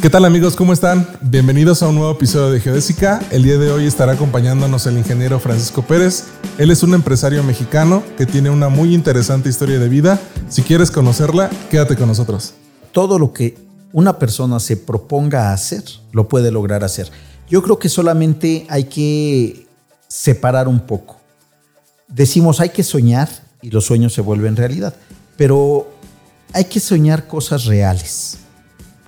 ¿Qué tal amigos? ¿Cómo están? Bienvenidos a un nuevo episodio de Geodésica. El día de hoy estará acompañándonos el ingeniero Francisco Pérez. Él es un empresario mexicano que tiene una muy interesante historia de vida. Si quieres conocerla, quédate con nosotros. Todo lo que una persona se proponga hacer, lo puede lograr hacer. Yo creo que solamente hay que separar un poco. Decimos hay que soñar y los sueños se vuelven realidad, pero hay que soñar cosas reales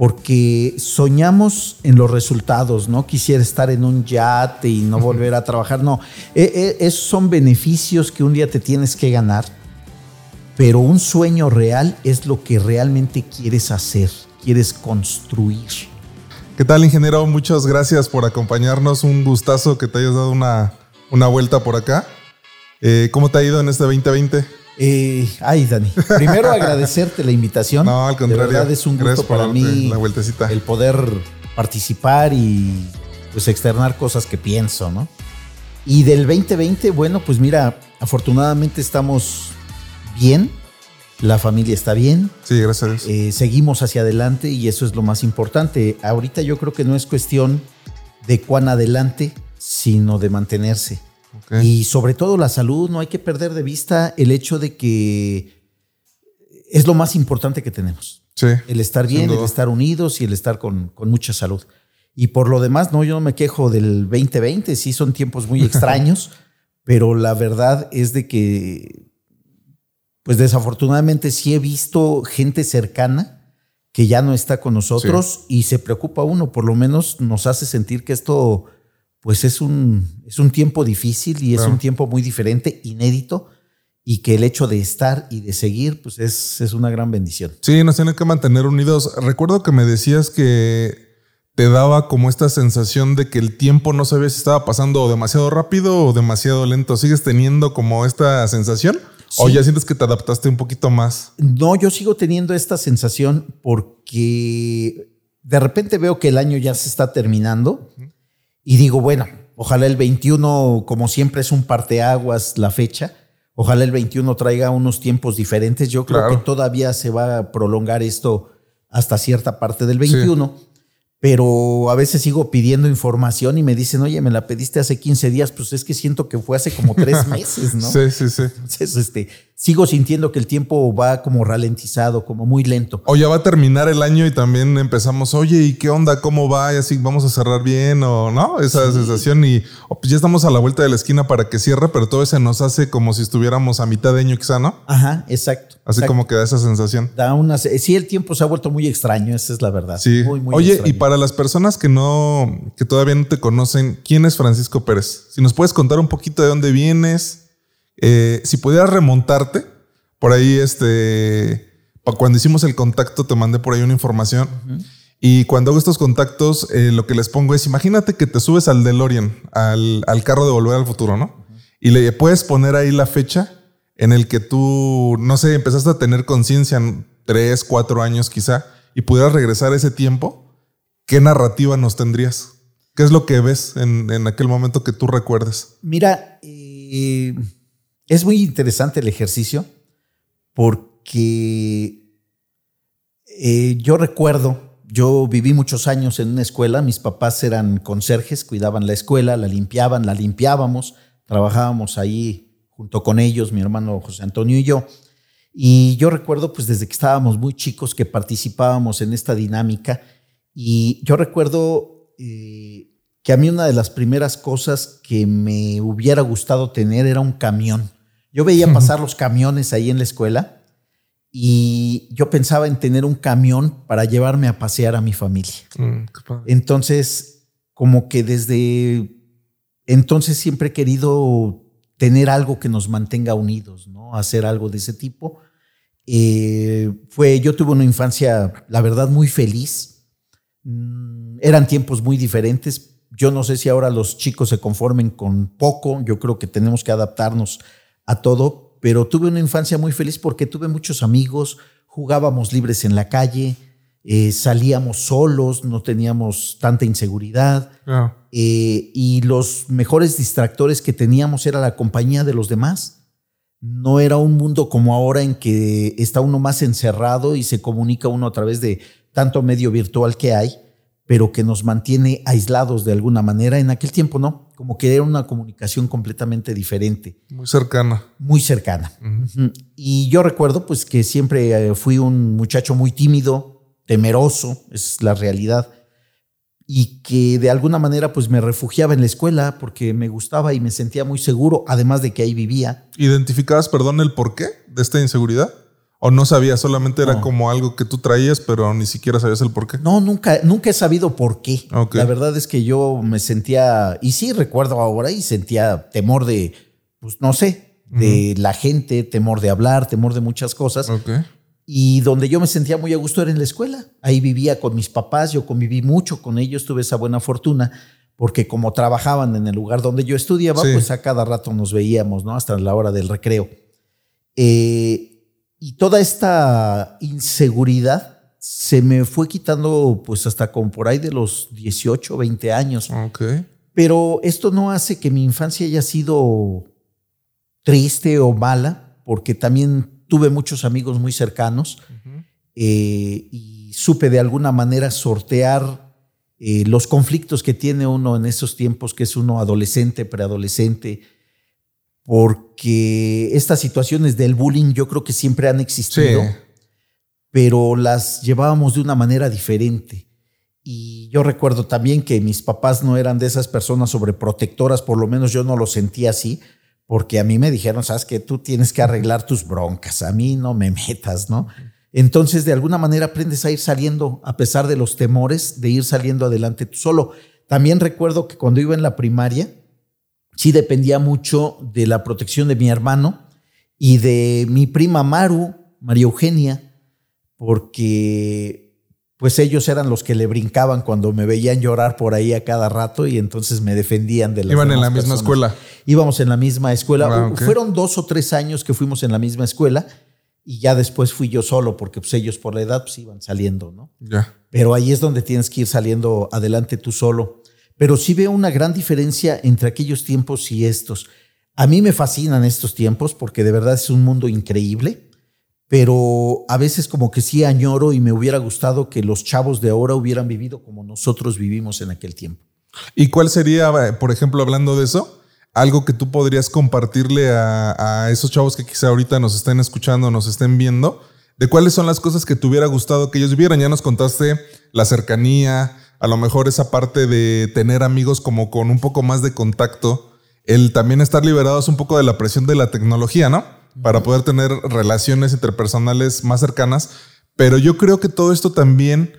porque soñamos en los resultados, ¿no? Quisiera estar en un yate y no volver a trabajar, no. E, e, esos son beneficios que un día te tienes que ganar, pero un sueño real es lo que realmente quieres hacer, quieres construir. ¿Qué tal, ingeniero? Muchas gracias por acompañarnos. Un gustazo que te hayas dado una, una vuelta por acá. Eh, ¿Cómo te ha ido en este 2020? Eh, ay, Dani, primero agradecerte la invitación. No, al contrario. De verdad es un gusto para mí la vueltecita. el poder participar y pues externar cosas que pienso, ¿no? Y del 2020, bueno, pues mira, afortunadamente estamos bien, la familia está bien. Sí, gracias a Dios. Eh, seguimos hacia adelante y eso es lo más importante. Ahorita yo creo que no es cuestión de cuán adelante, sino de mantenerse. Y sobre todo la salud, no hay que perder de vista el hecho de que es lo más importante que tenemos. Sí, el estar bien, el estar unidos y el estar con, con, mucha salud. Y por lo demás, no, yo no me quejo del 2020, sí son tiempos muy extraños, pero la verdad es de que, pues desafortunadamente sí he visto gente cercana que ya no está con nosotros y se preocupa uno, por lo menos nos hace sentir que esto pues es un, es un tiempo difícil y es un tiempo muy diferente, inédito, y que el hecho de estar y de seguir, pues es, es una gran bendición. Sí, nos tienen que mantener unidos. Recuerdo que me decías que te daba como esta sensación de que el tiempo no sabía si estaba pasando demasiado rápido o demasiado lento. ¿Sigues teniendo como esta sensación? ¿O ya sientes que te adaptaste un poquito más? No, yo sigo teniendo esta sensación porque de repente veo que el año ya se está terminando. Y digo, bueno, ojalá el 21, como siempre es un parteaguas la fecha, ojalá el 21 traiga unos tiempos diferentes. Yo creo que todavía se va a prolongar esto hasta cierta parte del 21 pero a veces sigo pidiendo información y me dicen, oye, me la pediste hace 15 días, pues es que siento que fue hace como tres meses, ¿no? sí, sí, sí. Entonces, este, sigo sintiendo que el tiempo va como ralentizado, como muy lento. O ya va a terminar el año y también empezamos, oye, ¿y qué onda? ¿Cómo va? Y así vamos a cerrar bien o no, esa sensación y pues ya estamos a la vuelta de la esquina para que cierre, pero todo eso nos hace como si estuviéramos a mitad de año quizá, ¿no? Ajá, exacto. Así como que da esa sensación. Da una, sí, el tiempo se ha vuelto muy extraño, esa es la verdad. Sí. Muy, muy Oye, y para las personas que no, que todavía no te conocen, ¿quién es Francisco Pérez? Si nos puedes contar un poquito de dónde vienes, eh, si pudieras remontarte, por ahí, este, cuando hicimos el contacto, te mandé por ahí una información. Y cuando hago estos contactos, eh, lo que les pongo es, imagínate que te subes al DeLorean, al, al carro de volver al futuro, ¿no? Y le puedes poner ahí la fecha en el que tú, no sé, empezaste a tener conciencia en tres, cuatro años quizá, y pudieras regresar a ese tiempo, ¿qué narrativa nos tendrías? ¿Qué es lo que ves en, aquel momento que tú recuerdes? Mira, eh, es muy interesante el ejercicio porque eh, yo recuerdo, yo viví muchos años en una escuela, mis papás eran conserjes, cuidaban la escuela, la limpiaban, la limpiábamos, trabajábamos ahí junto con ellos, mi hermano José Antonio y yo. Y yo recuerdo, pues desde que estábamos muy chicos, que participábamos en esta dinámica. Y yo recuerdo eh, que a mí una de las primeras cosas que me hubiera gustado tener era un camión. Yo veía pasar los camiones ahí en la escuela y yo pensaba en tener un camión para llevarme a pasear a mi familia. Mm, entonces, como que desde entonces siempre he querido tener algo que nos mantenga unidos, ¿no? Hacer algo de ese tipo. Eh, fue, yo tuve una infancia, la verdad, muy feliz. Mm, eran tiempos muy diferentes. Yo no sé si ahora los chicos se conformen con poco. Yo creo que tenemos que adaptarnos a todo. Pero tuve una infancia muy feliz porque tuve muchos amigos, jugábamos libres en la calle, eh, salíamos solos, no teníamos tanta inseguridad. Eh, y los mejores distractores que teníamos era la compañía de los demás. No era un mundo como ahora en que está uno más encerrado y se comunica uno a través de tanto medio virtual que hay. Pero que nos mantiene aislados de alguna manera. En aquel tiempo no, como que era una comunicación completamente diferente. Muy cercana. Muy cercana. Y yo recuerdo pues que siempre eh, fui un muchacho muy tímido, temeroso, es la realidad y que de alguna manera pues me refugiaba en la escuela porque me gustaba y me sentía muy seguro, además de que ahí vivía. ¿Identificabas, perdón, el porqué de esta inseguridad? ¿O no sabías? Solamente era como algo que tú traías, pero ni siquiera sabías el por qué. No, nunca, nunca he sabido por qué. La verdad es que yo me sentía, y sí recuerdo ahora, y sentía temor de, pues no sé, de la gente, temor de hablar, temor de muchas cosas. Okay. Y donde yo me sentía muy a gusto era en la escuela. Ahí vivía con mis papás, yo conviví mucho con ellos, tuve esa buena fortuna, porque como trabajaban en el lugar donde yo estudiaba, pues a cada rato nos veíamos, ¿no? Hasta la hora del recreo. Eh, y toda esta inseguridad se me fue quitando, pues hasta con por ahí de los 18, 20 años. Okay. Pero esto no hace que mi infancia haya sido triste o mala, porque también tuve muchos amigos muy cercanos eh, y supe de alguna manera sortear eh, los conflictos que tiene uno en esos tiempos, que es uno adolescente, preadolescente, porque estas situaciones del bullying yo creo que siempre han existido, pero las llevábamos de una manera diferente. Y yo recuerdo también que mis papás no eran de esas personas sobreprotectoras, por lo menos yo no lo sentía así, porque a mí me dijeron, sabes que tú tienes que arreglar tus broncas, a mí no me metas, ¿no? Entonces, de alguna manera aprendes a ir saliendo, a pesar de los temores, de ir saliendo adelante tú solo. También recuerdo que cuando iba en la primaria, sí dependía mucho de la protección de mi hermano y de mi prima Maru, María Eugenia, porque pues ellos eran los que le brincaban cuando me veían llorar por ahí a cada rato y entonces me defendían de las Iban en la misma escuela. Íbamos en la misma escuela. Ah, Fueron dos o tres años que fuimos en la misma escuela y ya después fui yo solo porque pues ellos por la edad pues iban saliendo, ¿no? Ya. Pero ahí es donde tienes que ir saliendo adelante tú solo. Pero sí veo una gran diferencia entre aquellos tiempos y estos. A mí me fascinan estos tiempos porque de verdad es un mundo increíble pero a veces como que sí añoro y me hubiera gustado que los chavos de ahora hubieran vivido como nosotros vivimos en aquel tiempo. ¿Y cuál sería, eh, por ejemplo, hablando de eso, algo que tú podrías compartirle a, esos chavos que quizá ahorita nos estén escuchando, nos estén viendo, de cuáles son las cosas que te hubiera gustado que ellos vivieran? Ya nos contaste la cercanía, a lo mejor esa parte de tener amigos como con un poco más de contacto, el también estar liberados un poco de la presión de la tecnología, ¿no? para poder tener relaciones interpersonales más cercanas. Pero yo creo que todo esto también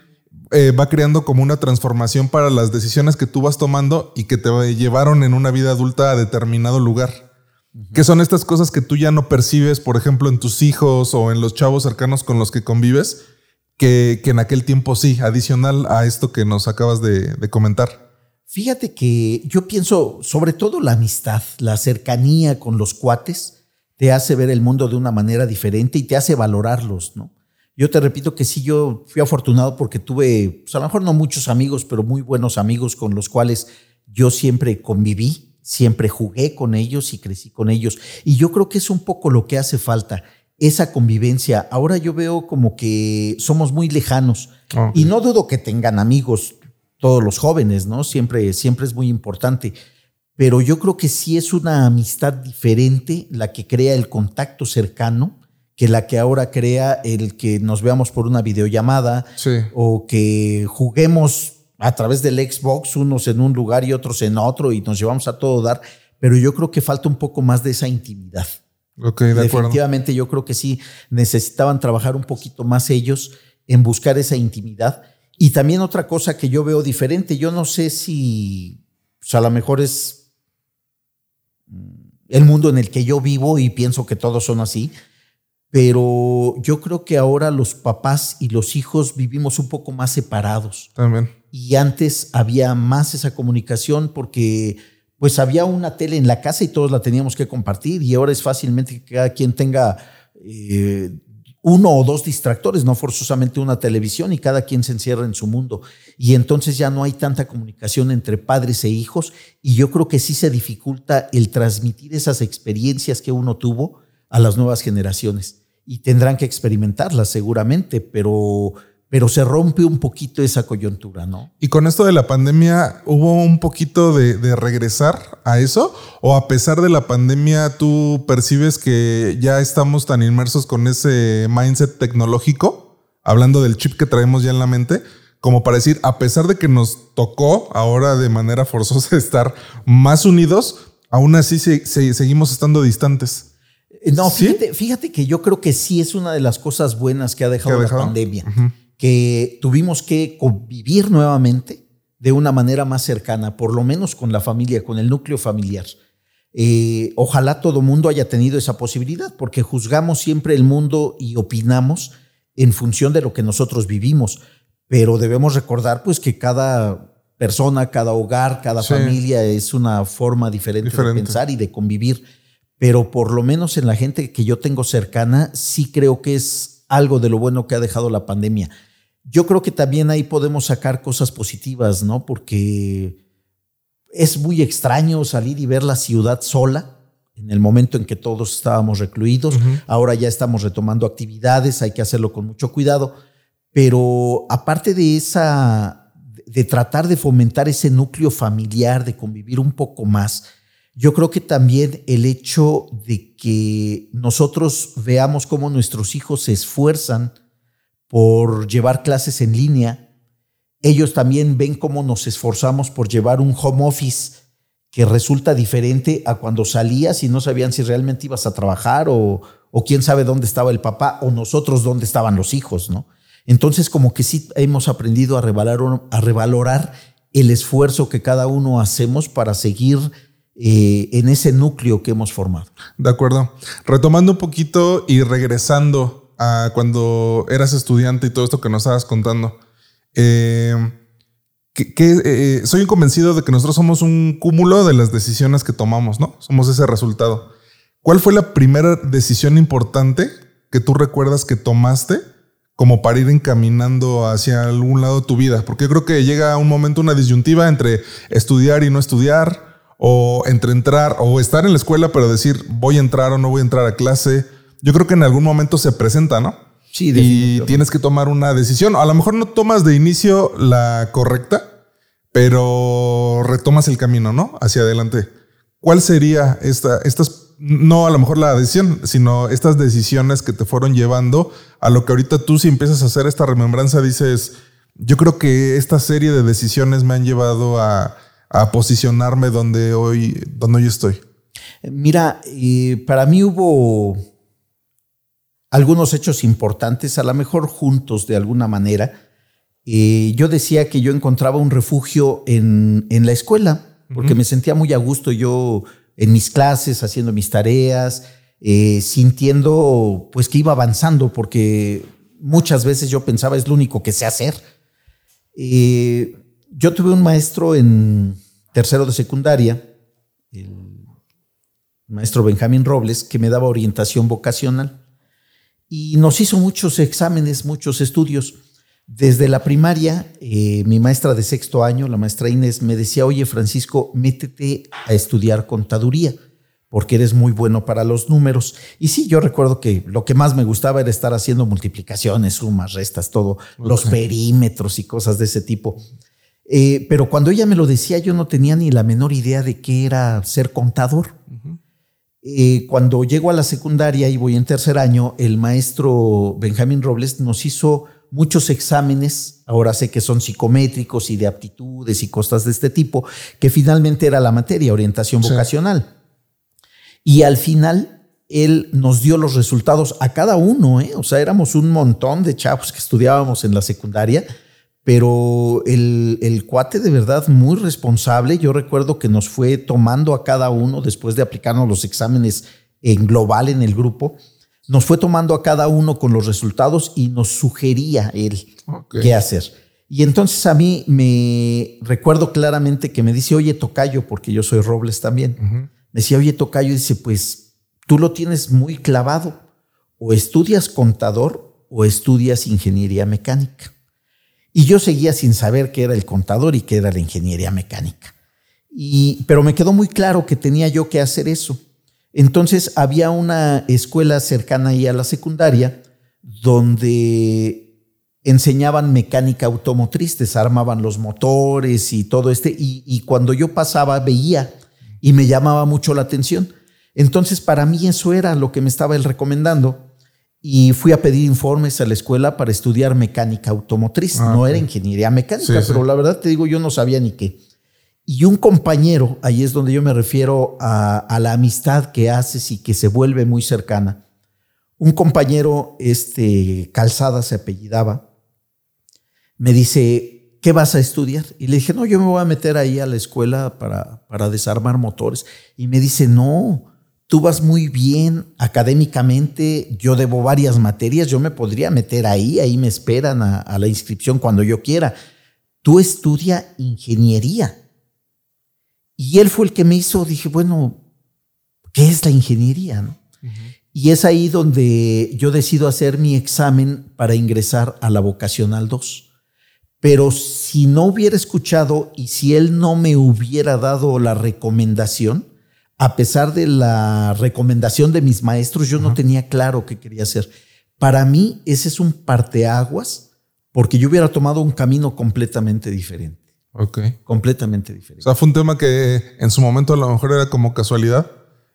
eh, va creando como una transformación para las decisiones que tú vas tomando y que te llevaron en una vida adulta a determinado lugar. ¿Qué son estas cosas que tú ya no percibes, por ejemplo, en tus hijos o en los chavos cercanos con los que convives, que, en aquel tiempo sí, adicional a esto que nos acabas de comentar? Fíjate que yo pienso sobre todo la amistad, la cercanía con los cuates te hace ver el mundo de una manera diferente y te hace valorarlos, ¿no? Yo te repito que sí, yo fui afortunado porque tuve, pues a lo mejor no muchos amigos, pero muy buenos amigos con los cuales yo siempre conviví, siempre jugué con ellos y crecí con ellos. Y yo creo que es un poco lo que hace falta, esa convivencia. Ahora yo veo como que somos muy lejanos y no dudo que tengan amigos todos los jóvenes, ¿no? Siempre, siempre es muy importante pero yo creo que sí es una amistad diferente la que crea el contacto cercano que la que ahora crea el que nos veamos por una videollamada o que juguemos a través del Xbox, unos en un lugar y otros en otro y nos llevamos a todo dar, pero yo creo que falta un poco más de esa intimidad. Okay, de Definitivamente yo creo que sí necesitaban trabajar un poquito más ellos en buscar esa intimidad. Y también otra cosa que yo veo diferente, yo no sé si pues, a lo mejor es el mundo en el que yo vivo y pienso que todos son así, pero yo creo que ahora los papás y los hijos vivimos un poco más separados. También. Y antes había más esa comunicación porque pues había una tele en la casa y todos la teníamos que compartir y ahora es fácilmente que cada quien tenga eh, uno o dos distractores, no forzosamente una televisión y cada quien se encierra en su mundo. Y entonces ya no hay tanta comunicación entre padres e hijos y yo creo que sí se dificulta el transmitir esas experiencias que uno tuvo a las nuevas generaciones. Y tendrán que experimentarlas seguramente, pero pero se rompe un poquito esa coyuntura, ¿no? Y con esto de la pandemia, ¿hubo un poquito de, regresar a eso? ¿O a pesar de la pandemia, tú percibes que ya estamos tan inmersos con ese mindset tecnológico, hablando del chip que traemos ya en la mente, como para decir, a pesar de que nos tocó ahora de manera forzosa estar más unidos, aún así seguimos estando distantes? Eh, no, fíjate, que yo creo que sí es una de las cosas buenas que ha dejado, la pandemia que tuvimos que convivir nuevamente de una manera más cercana, por lo menos con la familia, con el núcleo familiar. Eh, ojalá todo mundo haya tenido esa posibilidad, porque juzgamos siempre el mundo y opinamos en función de lo que nosotros vivimos, pero debemos recordar pues que cada persona, cada hogar, cada familia es una forma diferente, diferente, de pensar y de convivir, pero por lo menos en la gente que yo tengo cercana sí creo que es algo de lo bueno que ha dejado la pandemia yo creo que también ahí podemos sacar cosas positivas, ¿no? Porque es muy extraño salir y ver la ciudad sola en el momento en que todos estábamos recluidos. Ahora ya estamos retomando actividades, hay que hacerlo con mucho cuidado. Pero aparte de esa, de tratar de fomentar ese núcleo familiar, de convivir un poco más, yo creo que también el hecho de que nosotros veamos cómo nuestros hijos se esfuerzan por llevar clases en línea. Ellos también ven cómo nos esforzamos por llevar un home office que resulta diferente a cuando salías y no sabían si realmente ibas a trabajar o, o quién sabe dónde estaba el papá o nosotros dónde estaban los hijos, ¿no? Entonces como que sí hemos aprendido a revalorar, el esfuerzo que cada uno hacemos para seguir eh, en ese núcleo que hemos formado. De acuerdo. Retomando un poquito y regresando cuando eras estudiante y todo esto que nos estabas contando. Eh, que, eh, soy convencido de que nosotros somos un cúmulo de las decisiones que tomamos, ¿no? Somos ese resultado. ¿Cuál fue la primera decisión importante que tú recuerdas que tomaste como para ir encaminando hacia algún lado de tu vida? Porque yo creo que llega un momento, una disyuntiva entre estudiar y no estudiar, o entre entrar o estar en la escuela, pero decir voy a entrar o no voy a entrar a clase yo creo que en algún momento se presenta, ¿no? Sí, Y tienes que tomar una decisión. A lo mejor no tomas de inicio la correcta, pero retomas el camino, ¿no? Hacia adelante. ¿Cuál sería esta, estas, no a lo mejor la decisión, sino estas decisiones que te fueron llevando a lo que ahorita tú si empiezas a hacer esta remembranza dices, yo creo que esta serie de decisiones me han llevado a, posicionarme donde hoy, donde hoy estoy? Mira, eh, para mí hubo algunos hechos importantes, a lo mejor juntos de alguna manera. Eh, yo decía que yo encontraba un refugio en, la escuela, porque me sentía muy a gusto yo en mis clases, haciendo mis tareas, eh, sintiendo pues que iba avanzando, porque muchas veces yo pensaba es lo único que sé hacer. Eh, yo tuve un maestro en tercero de secundaria, el maestro Benjamín Robles, que me daba orientación vocacional y nos hizo muchos exámenes, muchos estudios. Desde la primaria, eh, mi maestra de sexto año, la maestra Inés, me decía, oye Francisco, métete a estudiar contaduría, porque eres muy bueno para los números. Y sí, yo recuerdo que lo que más me gustaba era estar haciendo multiplicaciones, sumas, restas, todo, los perímetros y cosas de ese tipo. Eh, pero cuando ella me lo decía, yo no tenía ni la menor idea de qué era ser contador. Eh, cuando llego a la secundaria y voy en tercer año, el maestro Benjamín Robles nos hizo muchos exámenes, ahora sé que son psicométricos y de aptitudes y cosas de este tipo, que finalmente era la materia, orientación vocacional. Y al final, él nos dio los resultados a cada uno, ¿eh? o sea, éramos un montón de chavos que estudiábamos en la secundaria pero el, cuate de verdad muy responsable. Yo recuerdo que nos fue tomando a cada uno después de aplicarnos los exámenes en global en el grupo. Nos fue tomando a cada uno con los resultados y nos sugería él qué hacer. Y entonces a mí me recuerdo claramente que me dice, oye, Tocayo, porque yo soy Robles también. Me decía, oye, Tocayo, dice, pues tú lo tienes muy clavado. O estudias contador o estudias ingeniería mecánica. Y yo seguía sin saber qué era el contador y qué era la ingeniería mecánica. Y, pero me quedó muy claro que tenía yo que hacer eso. Entonces había una escuela cercana ahí a la secundaria donde enseñaban mecánica automotriz, desarmaban los motores y todo este, y, y cuando yo pasaba veía y me llamaba mucho la atención. Entonces, para mí eso era lo que me estaba él recomendando y fui a pedir informes a la escuela para estudiar mecánica automotriz. Ah, no era ingeniería mecánica, Sí, pero sí. la verdad te digo, yo no sabía ni qué. Y un compañero, ahí es donde yo me refiero a, a la amistad que haces y que se vuelve muy cercana. Un compañero, este, Calzada se apellidaba, me dice, ¿qué vas a estudiar? Y le dije, no, yo me voy a meter ahí a la escuela para, para desarmar motores. Y me dice, no, tú vas muy bien académicamente, yo debo varias materias, yo me podría meter ahí, ahí me esperan a, a la inscripción cuando yo quiera. Tú estudia ingeniería. Y él fue el que me hizo, dije, bueno, ¿qué es la ingeniería? no? Y es ahí donde yo decido hacer mi examen para ingresar a la vocacional 2. Pero si no hubiera escuchado y si él no me hubiera dado la recomendación, a pesar de la recomendación de mis maestros, yo no tenía claro qué quería hacer. Para mí, ese es un parteaguas porque yo hubiera tomado un camino completamente diferente. Ok. Completamente O diferente. sea, fue un tema que en su momento a lo mejor era como casualidad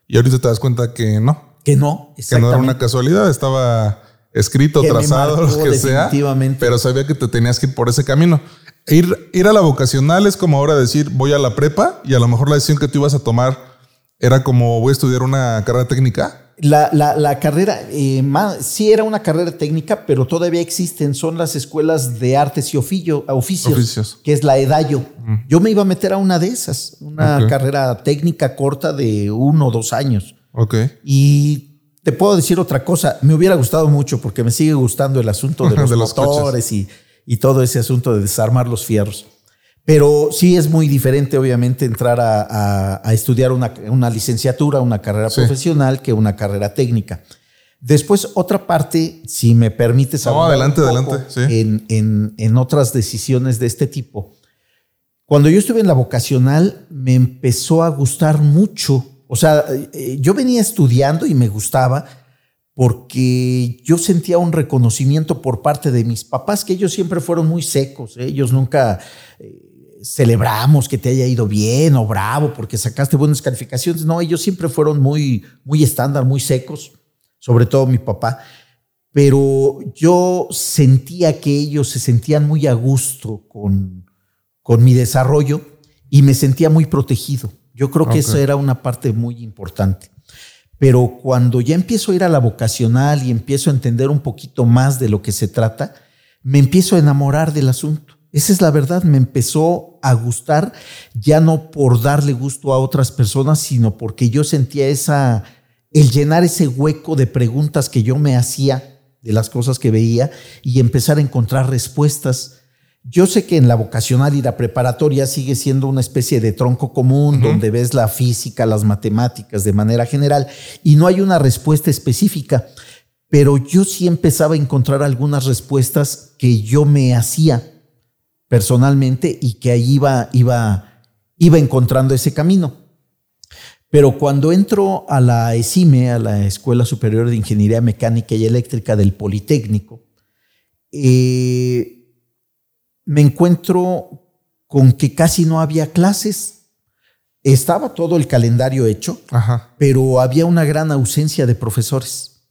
y ahorita te das cuenta que no, que no, que no era una exactamente. casualidad, estaba escrito, Que trazado, marcó lo que sea, definitivamente. pero sabía que te tenías que ir por ese camino. Ir, ir a la vocacional es como ahora decir voy a la prepa y a lo mejor la decisión que tú ibas a tomar era como voy a estudiar una carrera técnica. La, la- la carrera, eh, ma- sí era una carrera técnica, pero todavía existen, son las escuelas de artes y oficio- oficios, Oficios. que es la EDAYO. Yo me iba a meter a una de esas, una carrera técnica corta de uno o dos años. Ok. Y te puedo decir otra cosa, me hubiera gustado mucho porque me sigue gustando el asunto de los, De los motores y, y todo ese asunto de desarmar los fierros. Pero sí es muy diferente, obviamente, entrar a, a- a estudiar una, una licenciatura, una carrera Sí. profesional que una carrera técnica. Después, otra parte, si me permites No, adelante, un poco adelante, sí. en, en- en otras decisiones de este tipo. Cuando yo estuve en la vocacional, me empezó a gustar mucho. O sea, eh, yo venía estudiando y me gustaba porque yo sentía un reconocimiento por parte de mis papás, que ellos siempre fueron muy secos. ¿eh? Ellos nunca eh, celebramos que te haya ido bien o bravo porque sacaste buenas calificaciones. No, ellos siempre fueron muy, muy estándar, muy secos, sobre todo mi papá. Pero yo sentía que ellos se sentían muy a gusto con, con mi desarrollo y me sentía muy protegido. Yo creo que eso era una parte muy importante. Pero cuando ya empiezo a ir a la vocacional y empiezo a entender un poquito más de lo que se trata, me empiezo a enamorar del asunto. Esa es la verdad, me empezó a gustar ya no por darle gusto a otras personas, sino porque yo sentía esa, el llenar ese hueco de preguntas que yo me hacía de las cosas que veía y empezar a encontrar respuestas. Yo sé que en la vocacional y la preparatoria sigue siendo una especie de tronco común donde ves la física, las matemáticas de manera general y no hay una respuesta específica, pero yo sí empezaba a encontrar algunas respuestas que yo me hacía personalmente y que ahí iba, iba, iba encontrando ese camino. Pero cuando entro a la ESIME, a la Escuela Superior de Ingeniería Mecánica y Eléctrica del Politécnico, eh, me encuentro con que casi no había clases. Estaba todo el calendario hecho, Ajá. pero había una gran ausencia de profesores.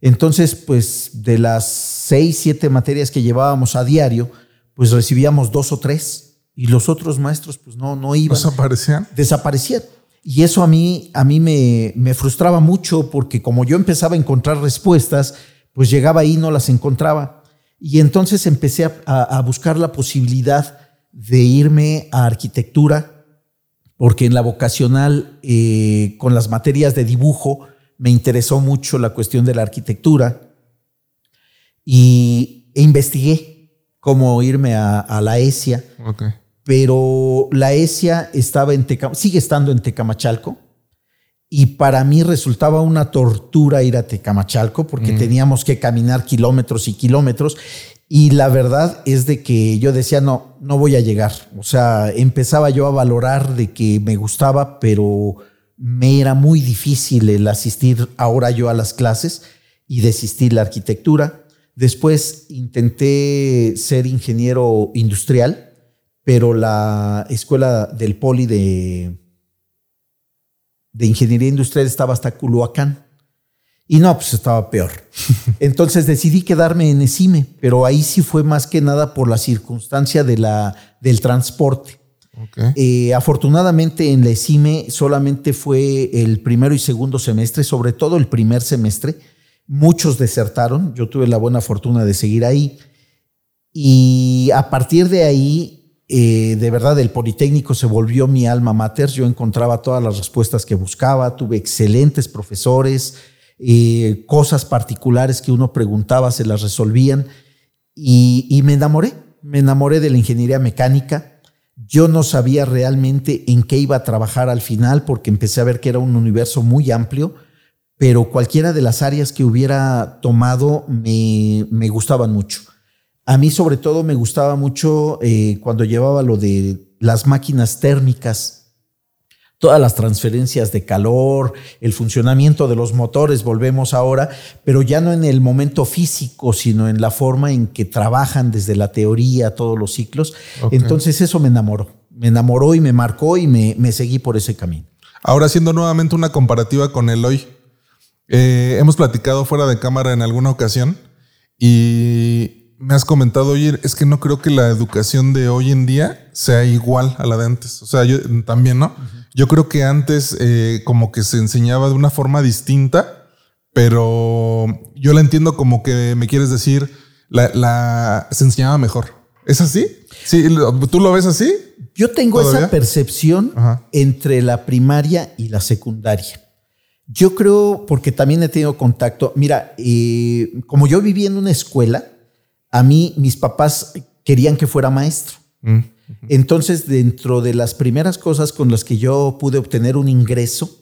Entonces, pues de las seis, siete materias que llevábamos a diario, pues recibíamos dos o tres y los otros maestros pues no, no iban ¿Nos aparecían? desaparecían. Y eso a mí, a mí me, me frustraba mucho porque como yo empezaba a encontrar respuestas, pues llegaba ahí y no las encontraba. Y entonces empecé a, a- a buscar la posibilidad de irme a arquitectura, porque en la vocacional, eh, con las materias de dibujo, me interesó mucho la cuestión de la arquitectura y, e investigué cómo irme a, a la ESIA. Pero la ESIA estaba en Teca- sigue estando en Tecamachalco. Y para mí resultaba una tortura ir a Tecamachalco porque teníamos que caminar kilómetros y kilómetros. Y la verdad es de que yo decía no, no voy a llegar. O sea, empezaba yo a valorar de que me gustaba, pero me era muy difícil el asistir ahora yo a las clases y desistí la arquitectura. Después intenté ser ingeniero industrial, pero la escuela del Poli de, de Ingeniería Industrial estaba hasta Culhuacán. Y no, pues estaba peor. Entonces decidí quedarme en ESIME, pero ahí sí fue más que nada por la circunstancia de la, del transporte. Eh, afortunadamente en la ESIME solamente fue el primero y segundo semestre, sobre todo el primer semestre. Muchos desertaron, yo tuve la buena fortuna de seguir ahí. Y a partir de ahí, eh, de verdad, el Politécnico se volvió mi alma mater. Yo encontraba todas las respuestas que buscaba, tuve excelentes profesores eh, cosas particulares que uno preguntaba se las resolvían y, me enamoré, me enamoré de la ingeniería mecánica. Yo no sabía realmente en qué iba a trabajar al final porque empecé a ver que era un universo muy amplio, pero cualquiera de las áreas que hubiera tomado me, me gustaban mucho. A mí sobre todo me gustaba mucho eh, cuando llevaba lo de las máquinas térmicas todas las transferencias de calor, el funcionamiento de los motores, volvemos ahora, pero ya no en el momento físico, sino en la forma en que trabajan desde la teoría todos los ciclos. Entonces eso me enamoró, me enamoró y me marcó y me, seguí por ese camino. Ahora haciendo nuevamente una comparativa con el hoy, eh, hemos platicado fuera de cámara en alguna ocasión y me has comentado, oye, es que no creo que la educación de hoy en día sea igual a la de antes. O sea, yo también, ¿no? Yo creo que antes eh, como que se enseñaba de una forma distinta, pero yo la entiendo como que me quieres decir, la, se enseñaba mejor. ¿Es así? Sí, ¿tú lo ves así? Yo tengo esa percepción entre la primaria y la secundaria. Yo creo, porque también he tenido contacto, mira, eh, como yo vivía en una escuela, a mí mis papás querían que fuera maestro. Mm. Entonces, dentro de las primeras cosas con las que yo pude obtener un ingreso,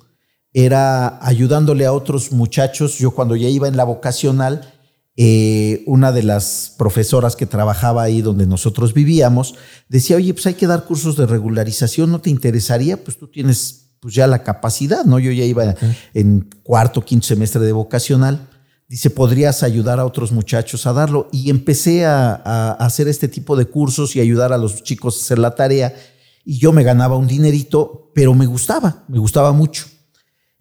era ayudándole a otros muchachos. Yo cuando ya iba en la vocacional, eh, una de las profesoras que trabajaba ahí donde nosotros vivíamos, decía, oye, pues hay que dar cursos de regularización, ¿no te interesaría? Pues tú tienes pues ya la capacidad, ¿no? Yo ya iba en cuarto, quinto semestre de vocacional. Dice, podrías ayudar a otros muchachos a darlo. Y empecé a, hacer este tipo de cursos y ayudar a los chicos a hacer la tarea. Y yo me ganaba un dinerito, pero me gustaba, me gustaba mucho.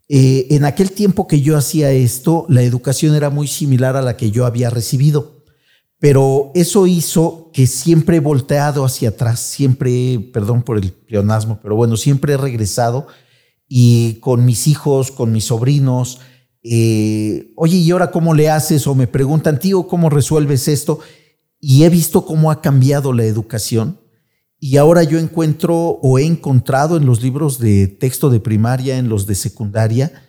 Eh, en aquel tiempo que yo hacía esto, la educación era muy similar a la que yo había recibido. Pero eso hizo que siempre he volteado hacia atrás, siempre, perdón por el pleonasmo, pero bueno, siempre he regresado y con mis hijos, con mis sobrinos, eh, oye, ¿y ahora cómo le haces? O me preguntan, tío, ¿cómo resuelves esto? Y he visto cómo ha cambiado la educación. Y ahora yo encuentro o he encontrado en los libros de texto de primaria, en los de secundaria,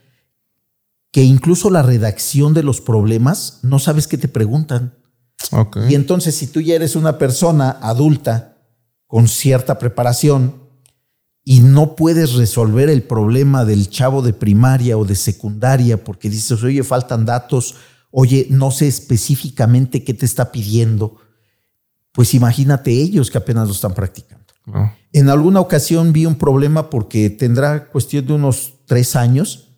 que incluso la redacción de los problemas no sabes qué te preguntan. Y entonces si tú ya eres una persona adulta con cierta preparación, y no puedes resolver el problema del chavo de primaria o de secundaria porque dices, oye, faltan datos, oye, no sé específicamente qué te está pidiendo, pues imagínate ellos que apenas lo están practicando. En alguna ocasión vi un problema porque tendrá cuestión de unos tres años.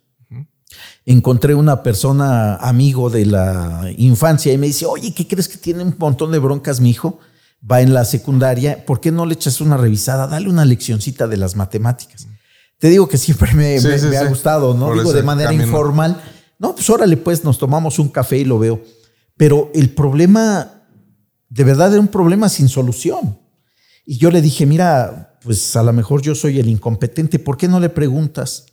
Encontré una persona amigo de la infancia y me dice, oye, ¿qué crees que tiene un montón de broncas mi hijo? Va en la secundaria, ¿por qué no le echas una revisada? Dale una leccioncita de las matemáticas. Te digo que siempre me, ha gustado, ¿no? digo de manera informal. No, pues órale, pues nos tomamos un café y lo veo. Pero el problema, de verdad, era un problema sin solución. Y yo le dije, mira, pues a lo mejor yo soy el incompetente, ¿por qué no le preguntas?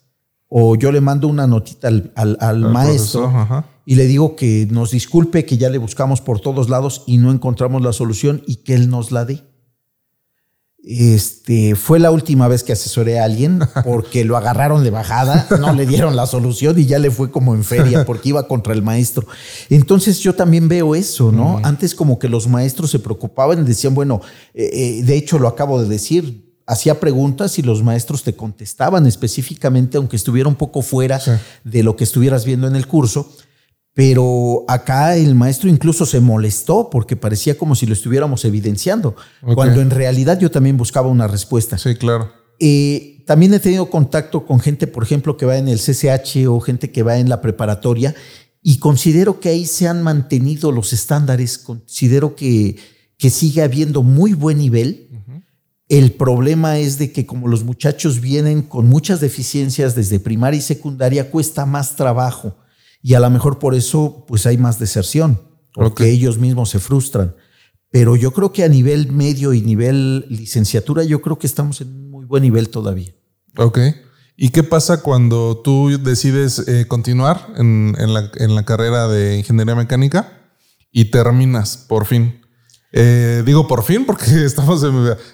O yo le mando una notita al, maestro y le digo que nos disculpe, que ya le buscamos por todos lados y no encontramos la solución y que él nos la dé. Este, fue la última vez que asesoré a alguien porque lo agarraron de bajada, no le dieron la solución y ya le fue como en feria porque iba contra el maestro. Entonces yo también veo eso, ¿no? Antes como que los maestros se preocupaban y decían, bueno, eh, eh, de hecho lo acabo de decir, hacía preguntas y los maestros te contestaban específicamente, aunque estuviera un poco fuera de lo que estuvieras viendo en el curso. Pero acá el maestro incluso se molestó porque parecía como si lo estuviéramos evidenciando, cuando en realidad yo también buscaba una respuesta. Sí, claro. Eh, también he tenido contacto con gente, por ejemplo, que va en el CCH o gente que va en la preparatoria Y considero que ahí se han mantenido los estándares, considero que, que sigue habiendo muy buen nivel. El problema es de que como los muchachos vienen con muchas deficiencias desde primaria y secundaria, cuesta más trabajo y a lo mejor por eso pues hay más deserción, porque ellos mismos se frustran. Pero yo creo que a nivel medio y nivel licenciatura, yo creo que estamos en un muy buen nivel todavía. Ok. ¿Y qué pasa cuando tú decides eh, continuar en, la, carrera de ingeniería mecánica y terminas por fin? Eh, digo por fin porque estamos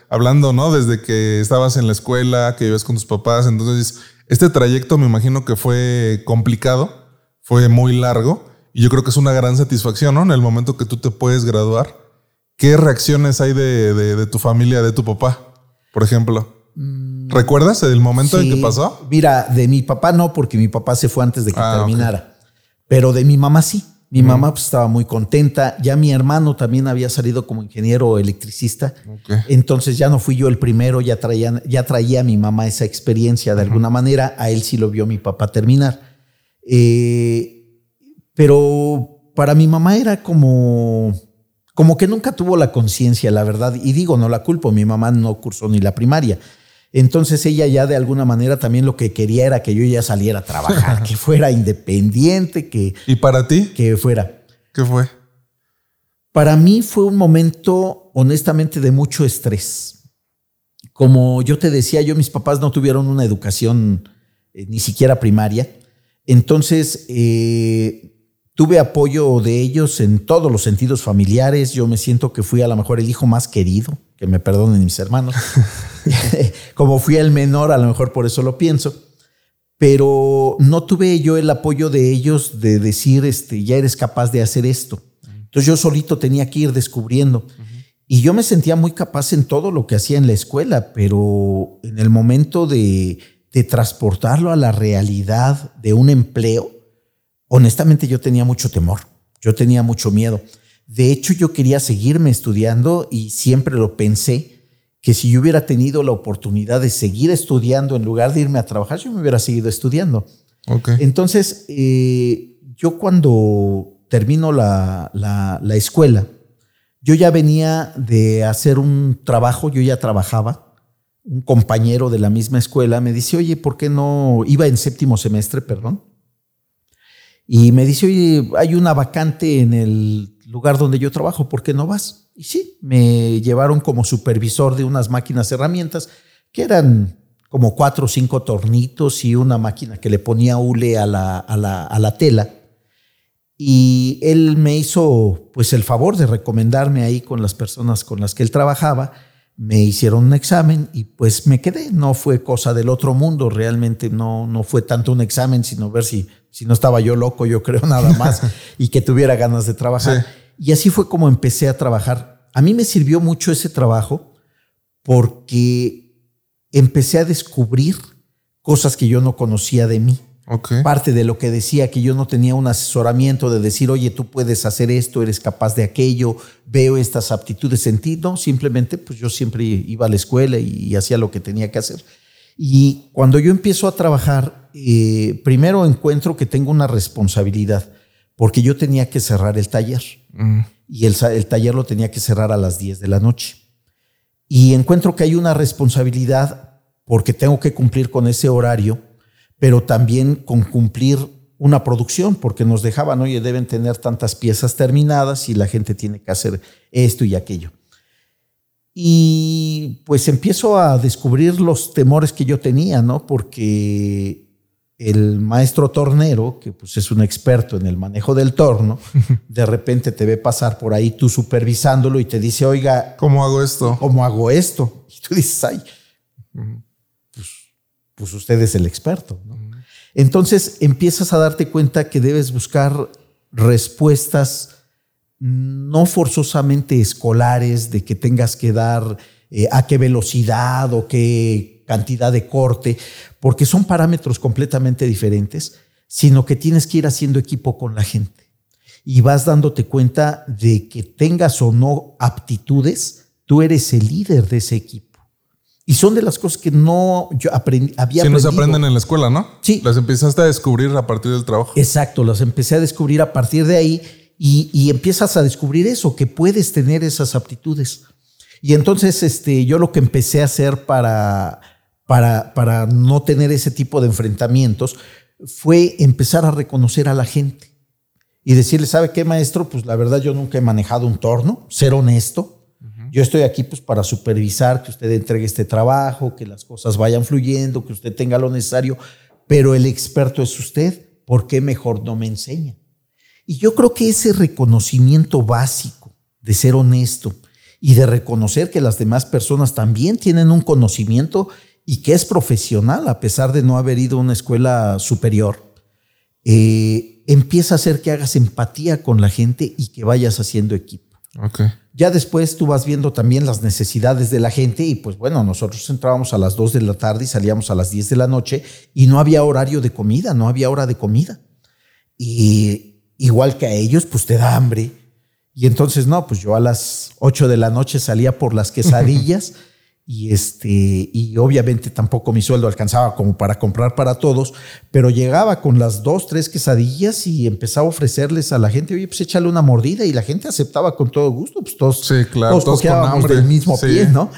hablando, ¿no? Desde que estabas en la escuela, que vives con tus papás. Entonces, este trayecto me imagino que fue complicado, fue muy largo y yo creo que es una gran satisfacción, ¿no? En el momento que tú te puedes graduar. ¿Qué reacciones hay de, tu familia, de tu papá, por ejemplo? Mm, ¿Recuerdas el momento en que pasó? Mira, de mi papá no, porque mi papá se fue antes de que ah, terminara. Pero de mi mamá sí. Mi mamá pues, estaba muy contenta. Ya mi hermano también había salido como ingeniero electricista. Entonces ya no fui yo el primero, ya traía, ya traía a mi mamá esa experiencia de alguna manera. A él sí lo vio mi papá terminar. Eh, pero para mi mamá era como como que nunca tuvo la conciencia, la verdad, y digo, no la culpo, mi mamá no cursó ni la primaria. Entonces ella ya de alguna manera también lo que quería era que yo ya saliera a trabajar, que fuera independiente, que... ¿Y para ti? Que fuera. ¿Qué fue? Para mí fue un momento, honestamente, de mucho estrés. Como yo te decía, yo mis papás no tuvieron una educación eh, ni siquiera primaria. Entonces, eh, Tuve apoyo de ellos en todos los sentidos familiares. Yo me siento que fui a lo mejor el hijo más querido, que me perdonen mis hermanos. Como fui el menor, a lo mejor por eso lo pienso. Pero no tuve yo el apoyo de ellos de decir, este, ya eres capaz de hacer esto. Entonces yo solito tenía que ir descubriendo. Y yo me sentía muy capaz en todo lo que hacía en la escuela, pero en el momento de, de transportarlo a la realidad de un empleo, honestamente yo tenía mucho temor, yo tenía mucho miedo. De hecho, yo quería seguirme estudiando y siempre lo pensé que si yo hubiera tenido la oportunidad de seguir estudiando en lugar de irme a trabajar, yo me hubiera seguido estudiando. Entonces, eh, yo cuando termino la, la escuela, yo ya venía de hacer un trabajo, yo ya trabajaba. Un compañero de la misma escuela me dice, oye, ¿por qué no? Iba en séptimo semestre, perdón. Y me dice, oye, hay una vacante en el lugar donde yo trabajo, ¿por qué no vas? Y sí, me llevaron como supervisor de unas máquinas herramientas que eran como cuatro o cinco tornitos y una máquina que le ponía hule a la, a la, a la tela. Y él me hizo pues el favor de recomendarme ahí con las personas con las que él trabajaba me hicieron un examen y pues me quedé. No fue cosa del otro mundo, realmente no, no fue tanto un examen, sino ver si, si no estaba yo loco, yo creo nada más, y que tuviera ganas de trabajar. Y así fue como empecé a trabajar. A mí me sirvió mucho ese trabajo porque empecé a descubrir cosas que yo no conocía de mí. Parte de lo que decía que yo no tenía un asesoramiento de decir, oye, tú puedes hacer esto, eres capaz de aquello, veo estas aptitudes en ti. No, simplemente pues yo siempre iba a la escuela y, hacía lo que tenía que hacer. Y cuando yo empiezo a trabajar, eh, primero encuentro que tengo una responsabilidad, porque yo tenía que cerrar el taller. Mm. Y el, el taller lo tenía que cerrar a las 10 de la noche. Y encuentro que hay una responsabilidad porque tengo que cumplir con ese horario pero también con cumplir una producción, porque nos dejaban, oye, deben tener tantas piezas terminadas y la gente tiene que hacer esto y aquello. Y pues empiezo a descubrir los temores que yo tenía, ¿no? Porque el maestro tornero, que pues es un experto en el manejo del torno, de repente te ve pasar por ahí tú supervisándolo y te dice, oiga, ¿cómo hago esto? ¿Cómo hago esto? Y tú dices, ay, pues usted es el experto. Entonces empiezas a darte cuenta que debes buscar respuestas no forzosamente escolares, de que tengas que dar eh, a qué velocidad o qué cantidad de corte, porque son parámetros completamente diferentes, sino que tienes que ir haciendo equipo con la gente. Y vas dándote cuenta de que tengas o no aptitudes, tú eres el líder de ese equipo. Y son de las cosas que no yo aprendí, había Sí, no se aprendido. aprenden en la escuela, ¿no? Sí. Las empezaste a descubrir a partir del trabajo. Exacto, las empecé a descubrir a partir de ahí y, y empiezas a descubrir eso, que puedes tener esas aptitudes. Y entonces este, yo lo que empecé a hacer para, para, para no tener ese tipo de enfrentamientos fue empezar a reconocer a la gente y decirle, ¿sabe qué, maestro? Pues la verdad yo nunca he manejado un torno, ser honesto. Yo estoy aquí pues para supervisar que usted entregue este trabajo, que las cosas vayan fluyendo, que usted tenga lo necesario, pero el experto es usted. ¿Por qué mejor no me enseña? Y yo creo que ese reconocimiento básico de ser honesto y de reconocer que las demás personas también tienen un conocimiento y que es profesional a pesar de no haber ido a una escuela superior, eh, empieza a hacer que hagas empatía con la gente y que vayas haciendo equipo. Ya después tú vas viendo también las necesidades de la gente y pues bueno, nosotros entrábamos a las 2 de la tarde y salíamos a las 10 de la noche y no había horario de comida, no había hora de comida. Y igual que a ellos, pues te da hambre. Y entonces no, pues yo a las 8 de la noche salía por las quesadillas y este y obviamente tampoco mi sueldo alcanzaba como para comprar para todos, pero llegaba con las dos, tres quesadillas y empezaba a ofrecerles a la gente, oye, pues échale una mordida y la gente aceptaba con todo gusto, pues todos, Sí, claro, todos, todos con cojeábamos hambre. del mismo Sí. pie, ¿no?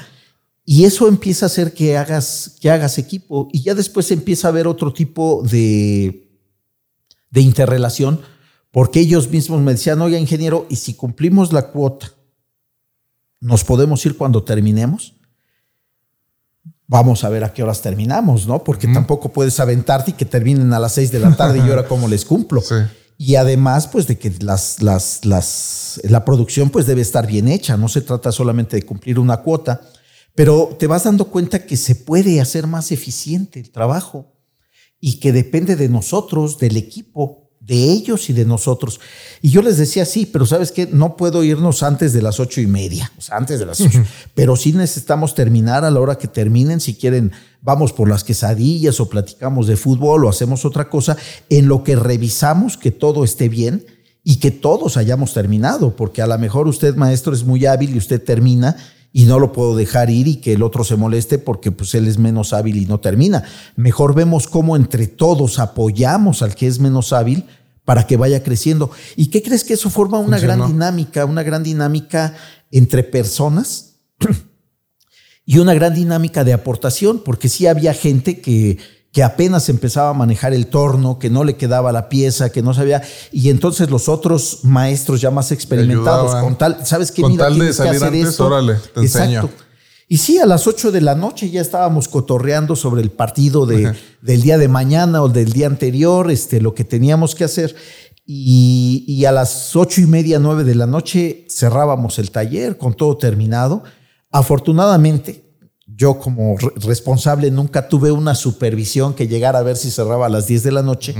Y eso empieza a hacer que hagas, que hagas equipo y ya después empieza a haber otro tipo de, de interrelación porque ellos mismos me decían, oiga, ingeniero, ¿y si cumplimos la cuota, nos podemos ir cuando terminemos? Vamos a ver a qué horas terminamos, ¿no? Porque tampoco puedes aventarte y que terminen a las seis de la tarde y ahora cómo les cumplo. Sí. Y además, pues de que las, las, las, la producción pues debe estar bien hecha, no se trata solamente de cumplir una cuota, pero te vas dando cuenta que se puede hacer más eficiente el trabajo y que depende de nosotros, del equipo, de ellos y de nosotros. Y yo les decía, sí, pero sabes que no puedo irnos antes de las ocho y media, o sea, antes de las ocho, pero sí necesitamos terminar a la hora que terminen. Si quieren, vamos por las quesadillas o platicamos de fútbol o hacemos otra cosa, en lo que revisamos que todo esté bien y que todos hayamos terminado, porque a lo mejor usted, maestro, es muy hábil y usted termina y no lo puedo dejar ir y que el otro se moleste porque pues él es menos hábil y no termina. Mejor vemos cómo entre todos apoyamos al que es menos hábil para que vaya creciendo. ¿Y qué crees que eso forma una gran dinámica, una gran dinámica entre personas y una gran dinámica de aportación? Porque sí había gente que, que apenas empezaba a manejar el torno, que no le quedaba la pieza, que no sabía, y entonces los otros maestros ya más experimentados, ayudaban. con tal, ¿sabes qué? Con Mira, tal de que salir antes, esto. órale, te enseño. Y sí, a las 8 de la noche ya estábamos cotorreando sobre el partido de, del día de mañana o del día anterior, este, lo que teníamos que hacer. Y, y a las ocho y media, nueve de la noche cerrábamos el taller con todo terminado. Afortunadamente, yo como re- responsable nunca tuve una supervisión que llegara a ver si cerraba a las 10 de la noche.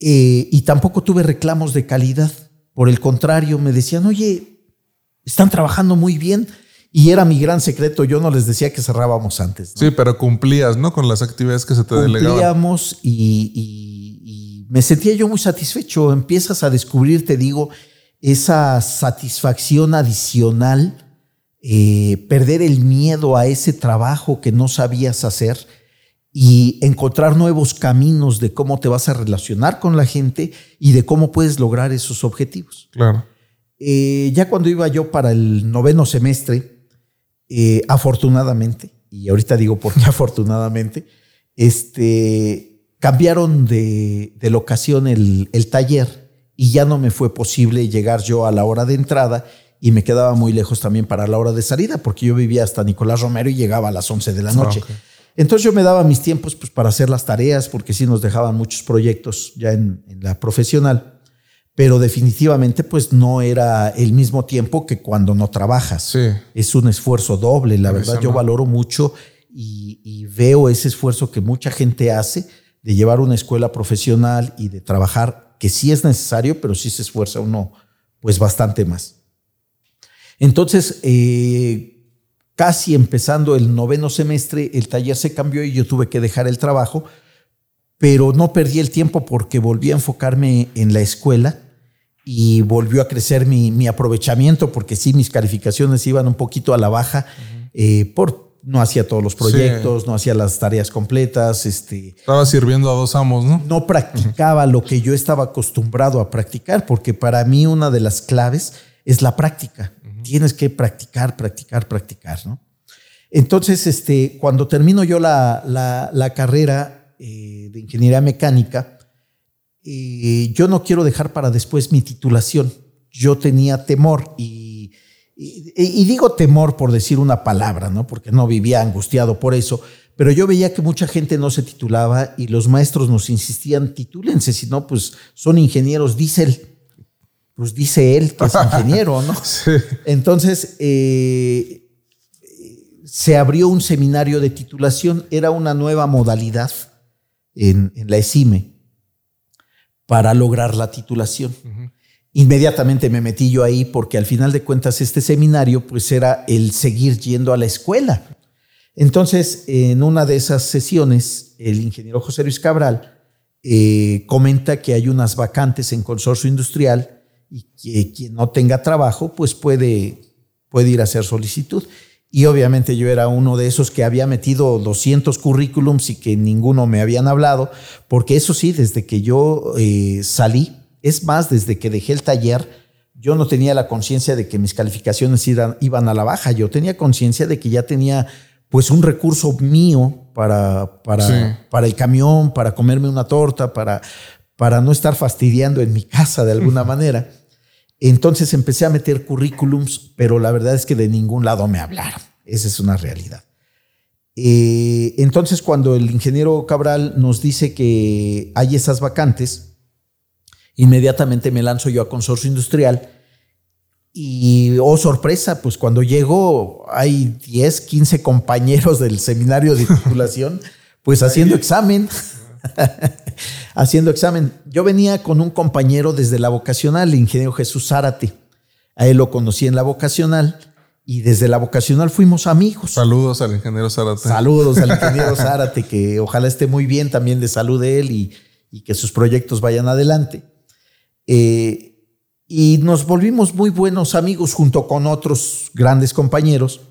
Eh, y tampoco tuve reclamos de calidad. Por el contrario, me decían, oye, están trabajando muy bien. Y era mi gran secreto. Yo no les decía que cerrábamos antes. ¿no? Sí, pero cumplías, ¿no? Con las actividades que se te delegaban. Cumplíamos y, y- y me sentía yo muy satisfecho. Empiezas a descubrir, te digo, esa satisfacción adicional, eh, perder el miedo a ese trabajo que no sabías hacer y encontrar nuevos caminos de cómo te vas a relacionar con la gente y de cómo puedes lograr esos objetivos. Claro. Eh, ya cuando iba yo para el noveno semestre, eh, afortunadamente, y ahorita digo por qué afortunadamente, este, cambiaron de, de locación el, el taller y ya no me fue posible llegar yo a la hora de entrada y me quedaba muy lejos también para la hora de salida, porque yo vivía hasta Nicolás Romero y llegaba a las 11 de la noche. ok. Entonces yo me daba mis tiempos pues, para hacer las tareas, porque sí nos dejaban muchos proyectos ya en, en la profesional, pero definitivamente pues no era el mismo tiempo que cuando no trabajas. Sí. Es un esfuerzo doble, la verdad yo valoro mucho y, y veo ese esfuerzo que mucha gente hace de llevar una escuela profesional y de trabajar, que sí es necesario, pero sí se esfuerza uno pues bastante más. Entonces, eh, casi empezando el noveno semestre, el taller se cambió y yo tuve que dejar el trabajo, pero no perdí el tiempo porque volví a enfocarme en la escuela y volvió a crecer mi, mi aprovechamiento porque sí, mis calificaciones iban un poquito a la baja eh, por no hacía todos los proyectos, no hacía las tareas completas, este, estaba sirviendo a dos amos, ¿no? No practicaba lo que yo estaba acostumbrado a practicar, porque para mí una de las claves es la práctica. Tienes que practicar, practicar, practicar, ¿no? Entonces, este, cuando termino yo la, carrera eh, de ingeniería mecánica, eh, yo no quiero dejar para después mi titulación. Yo tenía temor y, y, digo temor por decir una palabra, ¿no? Porque no vivía angustiado por eso, pero yo veía que mucha gente no se titulaba y los maestros nos insistían, titúlense, si no, pues son ingenieros, dice él. Pues dice él que es ingeniero, ¿no? Entonces, eh, se abrió un seminario de titulación, era una nueva modalidad en, la ESIME para lograr la titulación. Inmediatamente me metí yo ahí porque al final de cuentas este seminario pues era el seguir yendo a la escuela. Entonces, en una de esas sesiones, el ingeniero José Luis Cabral eh, comenta que hay unas vacantes en consorcio industrial y que quien no tenga trabajo pues puede, puede ir a hacer solicitud. Y obviamente yo era uno de esos que había metido 200 currículums y que ninguno me habían hablado, porque eso sí, desde que yo eh, salí, es más, desde que dejé el taller, yo no tenía la conciencia de que mis calificaciones iban, a la baja, yo tenía conciencia de que ya tenía pues un recurso mío para, para, para el camión, para comerme una torta, para, para no estar fastidiando en mi casa de alguna manera. Entonces empecé a meter currículums, pero la verdad es que de ningún lado me hablaron. Esa es una realidad. Eh, entonces cuando el ingeniero Cabral nos dice que hay esas vacantes, inmediatamente me lanzo yo a Consorcio Industrial y, oh sorpresa, pues cuando llego hay 10, 15 compañeros del seminario de titulación, pues haciendo examen. haciendo examen. Yo venía con un compañero desde la vocacional, el ingeniero Jesús Zárate. A él lo conocí en la vocacional y desde la vocacional fuimos amigos. Saludos al ingeniero Zárate. Saludos al ingeniero Zárate, que ojalá esté muy bien también de salud de él y, que sus proyectos vayan adelante. Eh, y nos volvimos muy buenos amigos junto con otros grandes compañeros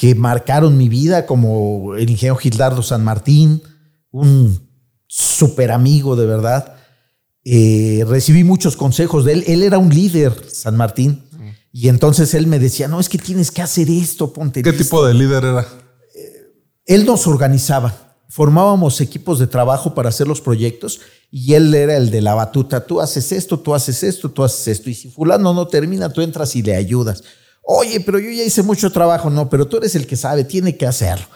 que marcaron mi vida, como el ingeniero Gildardo San Martín, un súper amigo de verdad. Eh, recibí muchos consejos de él. Él era un líder, San Martín. Y entonces él me decía, no, es que tienes que hacer esto, ponte. ¿Qué tipo de líder era? Eh, él nos organizaba. Formábamos equipos de trabajo para hacer los proyectos y él era el de la batuta. Tú haces esto, tú haces esto, tú haces esto. Y si fulano no termina, tú entras y le ayudas. Oye, pero yo ya hice mucho trabajo. No, pero tú eres el que sabe, tiene que hacerlo.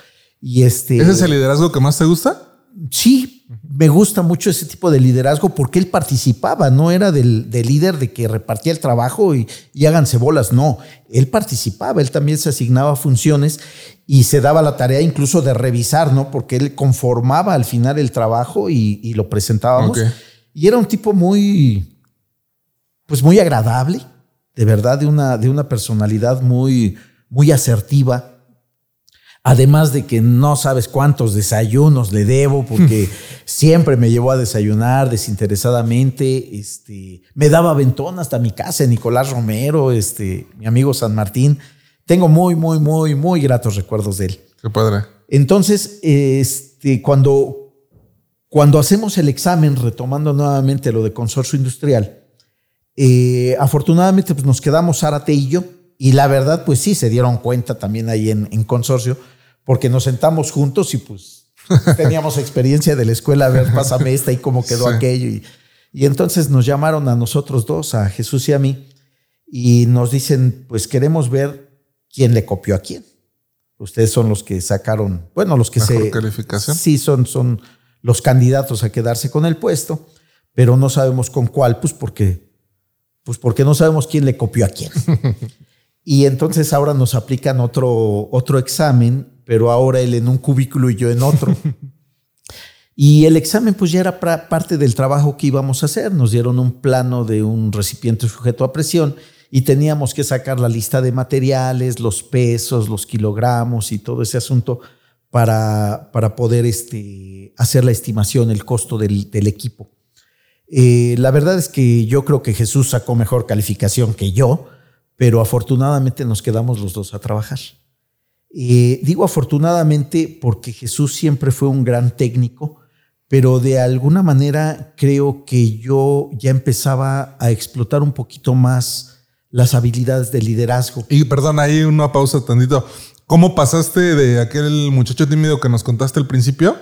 Y este. ¿Ese es el liderazgo que más te gusta? sí, me gusta mucho ese tipo de liderazgo porque él participaba, no era del, líder de que repartía el trabajo y, háganse bolas, no, él participaba, él también se asignaba funciones y se daba la tarea incluso de revisar, ¿no? Porque él conformaba al final el trabajo y, lo presentábamos. Y era un tipo muy, pues muy agradable, de verdad, de una, de una personalidad muy, muy asertiva Además de que no sabes cuántos desayunos le debo, porque siempre me llevó a desayunar desinteresadamente. Este, me daba aventón hasta mi casa, Nicolás Romero, este, mi amigo San Martín. Tengo muy, muy, muy, muy gratos recuerdos de él. Qué padre. Entonces, este, cuando, cuando hacemos el examen, retomando nuevamente lo de consorcio industrial, eh, afortunadamente pues nos quedamos Zárate y yo. Y la verdad, pues sí, se dieron cuenta también ahí en, en consorcio porque nos sentamos juntos y pues teníamos experiencia de la escuela, a ver, pásame esta y cómo quedó aquello. Y, y entonces nos llamaron a nosotros dos, a Jesús y a mí, y nos dicen, pues queremos ver quién le copió a quién. Ustedes son los que sacaron, bueno, los que se... calificación. Sí, son, son los candidatos a quedarse con el puesto, pero no sabemos con cuál, pues porque, pues porque no sabemos quién le copió a quién. y entonces ahora nos aplican otro, otro examen pero ahora él en un cubículo y yo en otro. y el examen pues ya era parte del trabajo que íbamos a hacer. Nos dieron un plano de un recipiente sujeto a presión y teníamos que sacar la lista de materiales, los pesos, los kilogramos y todo ese asunto para, para poder este, hacer la estimación, el costo del, equipo. Eh, la verdad es que yo creo que Jesús sacó mejor calificación que yo, pero afortunadamente nos quedamos los dos a trabajar. Eh, digo afortunadamente porque Jesús siempre fue un gran técnico, pero de alguna manera creo que yo ya empezaba a explotar un poquito más las habilidades de liderazgo. Y perdón, ahí una pausa tantito. ¿Cómo pasaste de aquel muchacho tímido que nos contaste al principio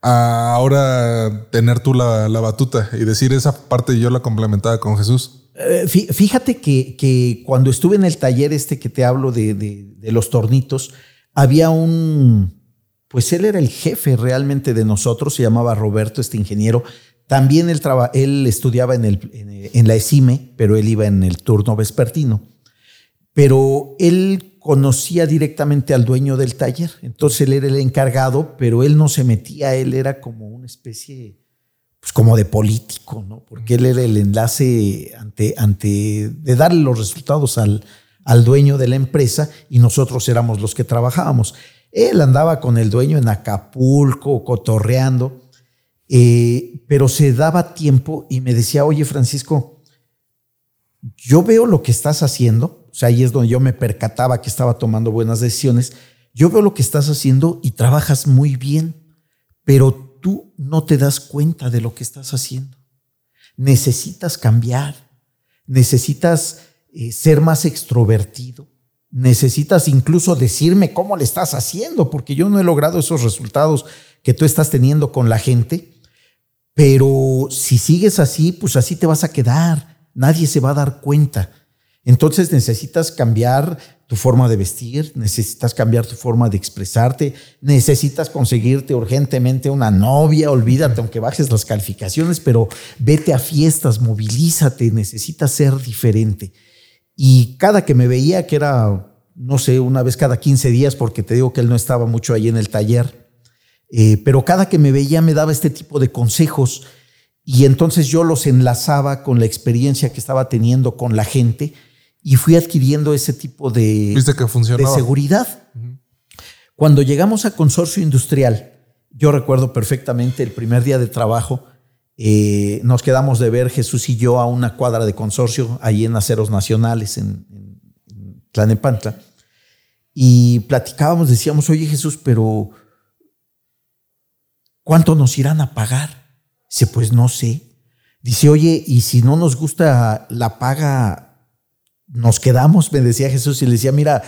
a ahora tener tú la, batuta y decir esa parte yo la complementaba con Jesús? Eh, fíjate que, cuando estuve en el taller este que te hablo de, los tornitos, había un, pues él era el jefe realmente de nosotros, se llamaba Roberto, este ingeniero. También él, él estudiaba en, el, en la ESIME, pero él iba en el turno vespertino. Pero él conocía directamente al dueño del taller. Entonces él era el encargado, pero él no se metía, él era como una especie, pues como de político, ¿no? Porque él era el enlace ante, ante de darle los resultados al, al dueño de la empresa y nosotros éramos los que trabajábamos. Él andaba con el dueño en Acapulco, cotorreando, eh, pero se daba tiempo y me decía, oye Francisco, yo veo lo que estás haciendo, o sea, ahí es donde yo me percataba que estaba tomando buenas decisiones. Yo veo lo que estás haciendo y trabajas muy bien, pero tú no te das cuenta de lo que estás haciendo. Necesitas cambiar, necesitas eh, ser más extrovertido, necesitas incluso decirme cómo le estás haciendo, porque yo no he logrado esos resultados que tú estás teniendo con la gente, pero si sigues así, pues así te vas a quedar, nadie se va a dar cuenta. Entonces necesitas cambiar tu forma de vestir, necesitas cambiar tu forma de expresarte, necesitas conseguirte urgentemente una novia, olvídate aunque bajes las calificaciones, pero vete a fiestas, movilízate, necesitas ser diferente. Y cada que me veía, que era, no sé, una vez cada 15 días, porque te digo que él no estaba mucho ahí en el taller, eh, pero cada que me veía me daba este tipo de consejos y entonces yo los enlazaba con la experiencia que estaba teniendo con la gente y fui adquiriendo ese tipo de, de seguridad. Cuando llegamos a consorcio industrial, yo recuerdo perfectamente el primer día de trabajo, eh, nos quedamos de ver Jesús y yo a una cuadra de consorcio ahí en Aceros Nacionales, en, en, Tlanepantla, y platicábamos, decíamos, oye Jesús, pero ¿cuánto nos irán a pagar? Dice, pues no sé. Dice, oye, y si no nos gusta la paga nos quedamos, me decía Jesús, y le decía, mira,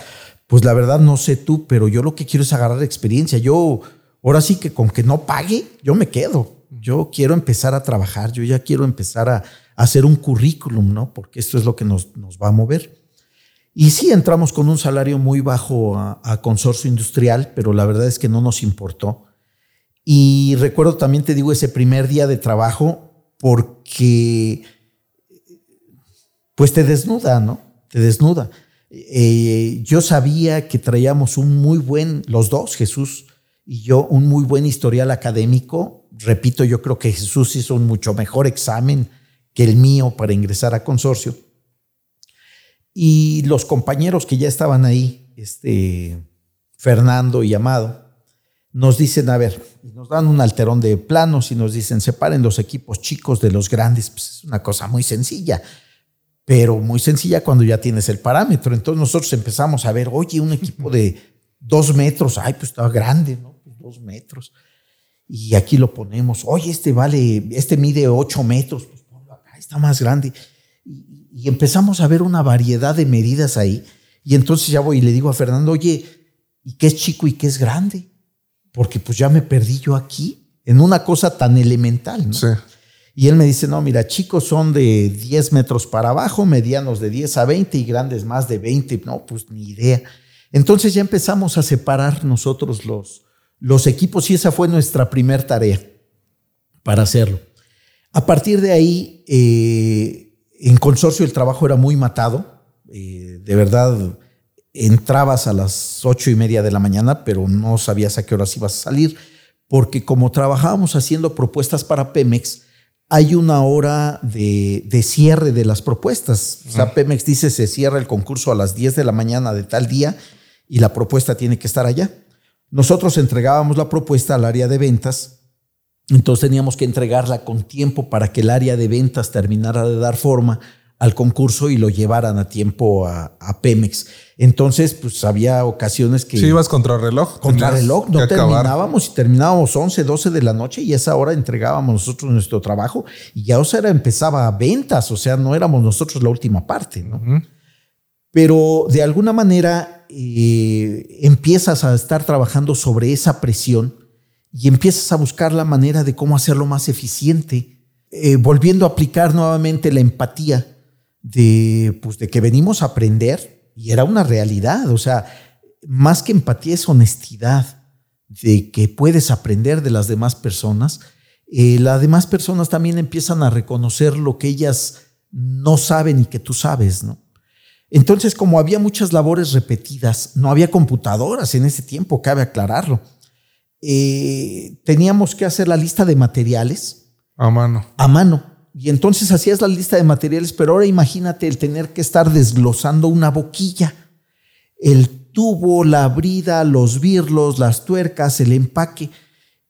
pues la verdad no sé tú, pero yo lo que quiero es agarrar experiencia. Yo, ahora sí que con que no pague, yo me quedo. Yo quiero empezar a trabajar, yo ya quiero empezar a, hacer un currículum, ¿no? Porque esto es lo que nos, nos, va a mover. Y sí, entramos con un salario muy bajo a, a consorcio industrial, pero la verdad es que no nos importó. Y recuerdo también, te digo, ese primer día de trabajo, porque pues te desnuda, ¿no? Te desnuda. Eh, yo sabía que traíamos un muy buen, los dos, Jesús y yo, un muy buen historial académico. Repito, yo creo que Jesús hizo un mucho mejor examen que el mío para ingresar a consorcio. Y los compañeros que ya estaban ahí, este, Fernando y Amado, nos dicen, a ver, nos dan un alterón de planos y nos dicen, separen los equipos chicos de los grandes. Pues es una cosa muy sencilla pero muy sencilla cuando ya tienes el parámetro. Entonces nosotros empezamos a ver, oye, un equipo de dos metros, ay, pues estaba grande, ¿no? Pues dos metros. Y aquí lo ponemos, oye, este vale, este mide ocho metros, pues ponlo acá, está más grande. Y, y, empezamos a ver una variedad de medidas ahí. Y entonces ya voy y le digo a Fernando, oye, ¿y qué es chico y qué es grande? Porque pues ya me perdí yo aquí en una cosa tan elemental, ¿no? Sí. Y él me dice, no, mira, chicos son de 10 metros para abajo, medianos de 10 a 20 y grandes más de 20. No, pues ni idea. Entonces ya empezamos a separar nosotros los, los equipos y esa fue nuestra primera tarea para hacerlo. A partir de ahí, eh, en consorcio el trabajo era muy matado. Eh, de verdad, entrabas a las ocho y media de la mañana, pero no sabías a qué horas ibas a salir, porque como trabajábamos haciendo propuestas para Pemex, hay una hora de, cierre de las propuestas. O sea, Pemex dice se cierra el concurso a las 10 de la mañana de tal día y la propuesta tiene que estar allá. Nosotros entregábamos la propuesta al área de ventas, entonces teníamos que entregarla con tiempo para que el área de ventas terminara de dar forma al concurso y lo llevaran a tiempo a, Pemex. Entonces, pues había ocasiones que... Si ibas contra reloj. Contra reloj, no terminábamos y terminábamos 11, 12 de la noche y a esa hora entregábamos nosotros nuestro trabajo y ya o sea, empezaba a ventas, o sea, no éramos nosotros la última parte, ¿no? Pero de alguna manera eh, empiezas a estar trabajando sobre esa presión y empiezas a buscar la manera de cómo hacerlo más eficiente, eh, volviendo a aplicar nuevamente la empatía de, pues, de que venimos a aprender y era una realidad, o sea, más que empatía es honestidad de que puedes aprender de las demás personas. Eh, las demás personas también empiezan a reconocer lo que ellas no saben y que tú sabes, ¿no? Entonces, como había muchas labores repetidas, no había computadoras en ese tiempo, cabe aclararlo. Eh, teníamos que hacer la lista de materiales. A mano. A mano. Y entonces hacías la lista de materiales, pero ahora imagínate el tener que estar desglosando una boquilla, el tubo, la brida, los birlos, las tuercas, el empaque.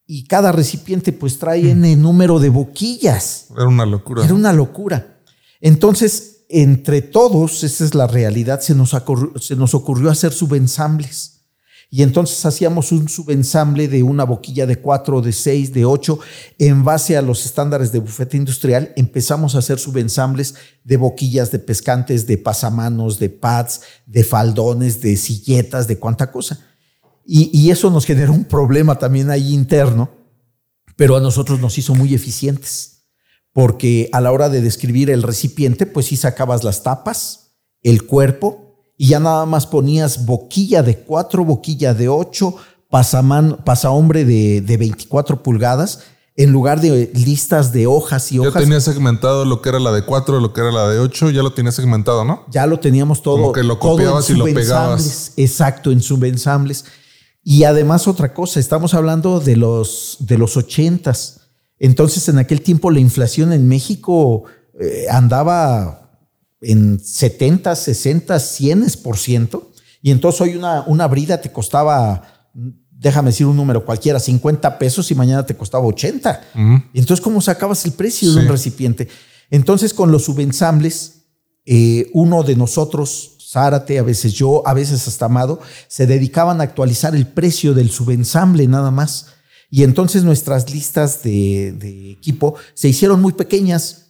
Y cada recipiente pues trae mm. en número de boquillas. Era una locura. Era una locura. Entonces, entre todos, esa es la realidad, se nos, se nos ocurrió hacer subensambles. Y entonces hacíamos un subensamble de una boquilla de cuatro, de seis, de ocho, en base a los estándares de bufete industrial. Empezamos a hacer subensambles de boquillas, de pescantes, de pasamanos, de pads, de faldones, de silletas, de cuánta cosa. Y, y eso nos generó un problema también ahí interno, pero a nosotros nos hizo muy eficientes, porque a la hora de describir el recipiente, pues sí sacabas las tapas, el cuerpo, y ya nada más ponías boquilla de cuatro, boquilla de ocho, pasaman, hombre de, de 24 pulgadas, en lugar de listas de hojas y hojas. Ya tenías segmentado lo que era la de cuatro, lo que era la de ocho, ya lo tenías segmentado, ¿no? Ya lo teníamos todo. Como que lo copiabas y lo pegabas. Exacto, en subensambles. Y además otra cosa, estamos hablando de los, de los ochentas. Entonces en aquel tiempo la inflación en México eh, andaba en 70, 60, 100%. Y entonces hoy una, una brida te costaba, déjame decir un número cualquiera, 50 pesos y mañana te costaba 80. Y entonces, ¿cómo sacabas el precio de un recipiente? Entonces, con los subensambles, eh, uno de nosotros, Zárate, a veces yo, a veces hasta Amado, se dedicaban a actualizar el precio del subensamble nada más. Y entonces nuestras listas de, de equipo se hicieron muy pequeñas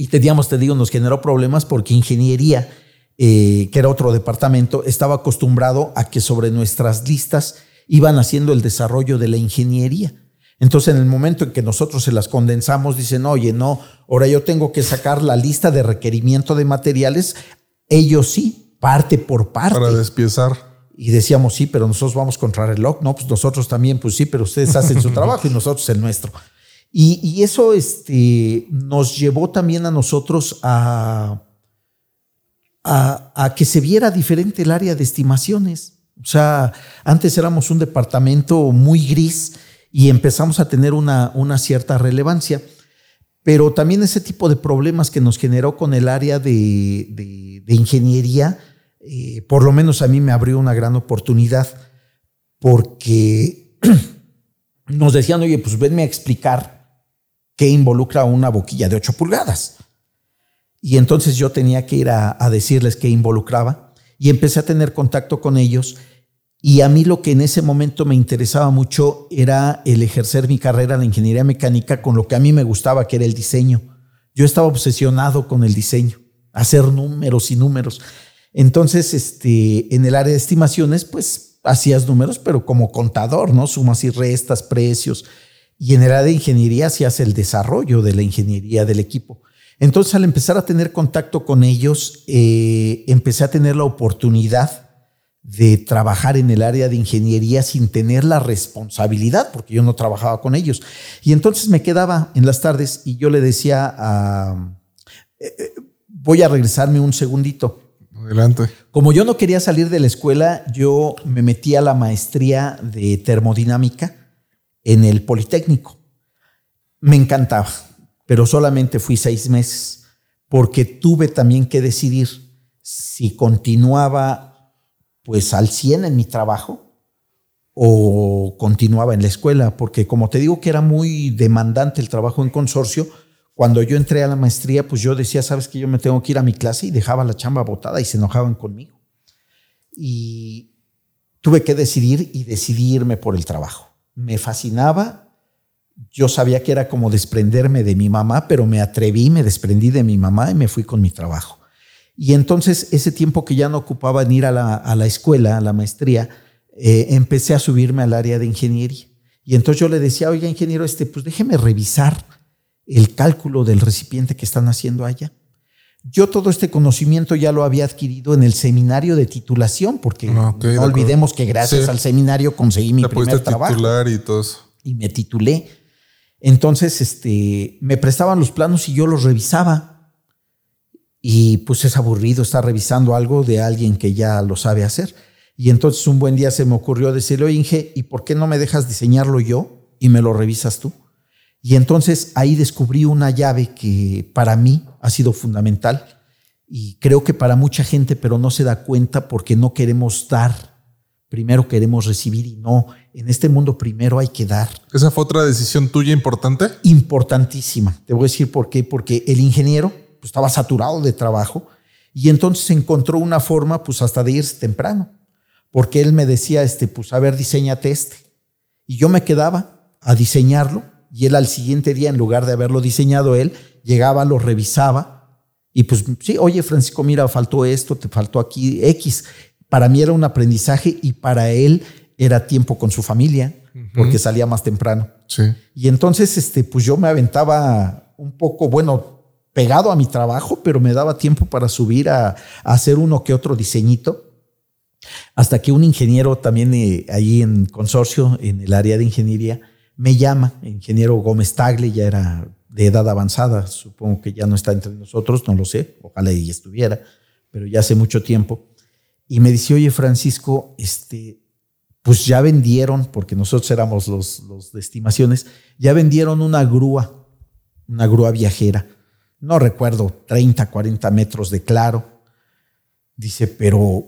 y teníamos, te digo, nos generó problemas porque ingeniería, eh, que era otro departamento, estaba acostumbrado a que sobre nuestras listas iban haciendo el desarrollo de la ingeniería. Entonces, en el momento en que nosotros se las condensamos, dicen, oye, no, ahora yo tengo que sacar la lista de requerimiento de materiales. Ellos sí, parte por parte. Para despiezar. Y decíamos, sí, pero nosotros vamos contra reloj. No, pues nosotros también, pues sí, pero ustedes hacen su trabajo y nosotros el nuestro. Y, eso este, nos llevó también a nosotros a, a, que se viera diferente el área de estimaciones. O sea, antes éramos un departamento muy gris y empezamos a tener una, una cierta relevancia. Pero también ese tipo de problemas que nos generó con el área de, ingeniería, eh, por lo menos a mí me abrió una gran oportunidad porque nos decían, oye, pues venme a explicar que involucra una boquilla de 8 pulgadas. Y entonces yo tenía que ir a, decirles qué involucraba y empecé a tener contacto con ellos. Y a mí lo que en ese momento me interesaba mucho era el ejercer mi carrera de ingeniería mecánica con lo que a mí me gustaba, que era el diseño. Yo estaba obsesionado con el diseño, hacer números y números. Entonces, este, en el área de estimaciones, pues hacías números, pero como contador, ¿no? Sumas y restas, precios, y en el área de ingeniería se hace el desarrollo de la ingeniería del equipo. Entonces, al empezar a tener contacto con ellos, eh, empecé a tener la oportunidad de trabajar en el área de ingeniería sin tener la responsabilidad, porque yo no trabajaba con ellos. Y entonces me quedaba en las tardes y yo le decía a... Eh, eh, voy a regresarme un segundito. Adelante. Como yo no quería salir de la escuela, yo me metí a la maestría de termodinámica en el Politécnico. Me encantaba, pero solamente fui seis meses porque tuve también que decidir si continuaba pues al 100 en mi trabajo o continuaba en la escuela, porque como te digo que era muy demandante el trabajo en consorcio, Cuando yo entré a la maestría, pues yo decía, sabes que yo me tengo que ir a mi clase y dejaba la chamba botada y se enojaban conmigo. Y tuve que decidir y decidirme por el trabajo. Me fascinaba. Yo sabía que era como desprenderme de mi mamá, pero me atreví, me desprendí de mi mamá y me fui con mi trabajo. Y entonces ese tiempo que ya no ocupaba en ir a la, escuela, a la maestría, eh, empecé a subirme al área de ingeniería. Y entonces yo le decía, oiga, ingeniero, este, pues déjeme revisar el cálculo del recipiente que están haciendo allá. Yo todo este conocimiento ya lo había adquirido en el seminario de titulación, porque ah, no olvidemos que gracias al seminario conseguí mi primer trabajo. y todo Y me titulé. Entonces, este, me prestaban los planos y yo los revisaba. Y pues es aburrido estar revisando algo de alguien que ya lo sabe hacer. Y entonces un buen día se me ocurrió decirle, oye Inge, ¿y por qué no me dejas diseñarlo yo y me lo revisas tú? Y entonces ahí descubrí una llave que para mí ha sido fundamental y creo que para mucha gente, pero no se da cuenta porque no queremos dar. Primero queremos recibir y no. En este mundo primero hay que dar. ¿Esa fue otra decisión tuya importante? Importantísima. Te voy a decir por qué. Porque el ingeniero pues, estaba saturado de trabajo y entonces encontró una forma pues hasta de irse temprano. Porque él me decía, este, pues a ver, diseñate este. Y yo me quedaba a diseñarlo y él al siguiente día, en lugar de haberlo diseñado él, llegaba, lo revisaba y pues sí, oye Francisco, mira, faltó esto, te faltó aquí X. Para mí era un aprendizaje y para él era tiempo con su familia porque salía más temprano. Sí. Y entonces, este, pues yo me aventaba un poco, bueno, pegado a mi trabajo, pero me daba tiempo para subir a, hacer uno que otro diseñito. Hasta que un ingeniero también eh, ahí en consorcio, en el área de ingeniería, me llama, ingeniero Gómez Tagle, ya era de edad avanzada, supongo que ya no está entre nosotros, no lo sé, ojalá y estuviera, pero ya hace mucho tiempo. Y me dice, oye Francisco, este, pues ya vendieron, porque nosotros éramos los, los de estimaciones, ya vendieron una grúa, una grúa viajera, no recuerdo, 30, 40 metros de claro. Dice, pero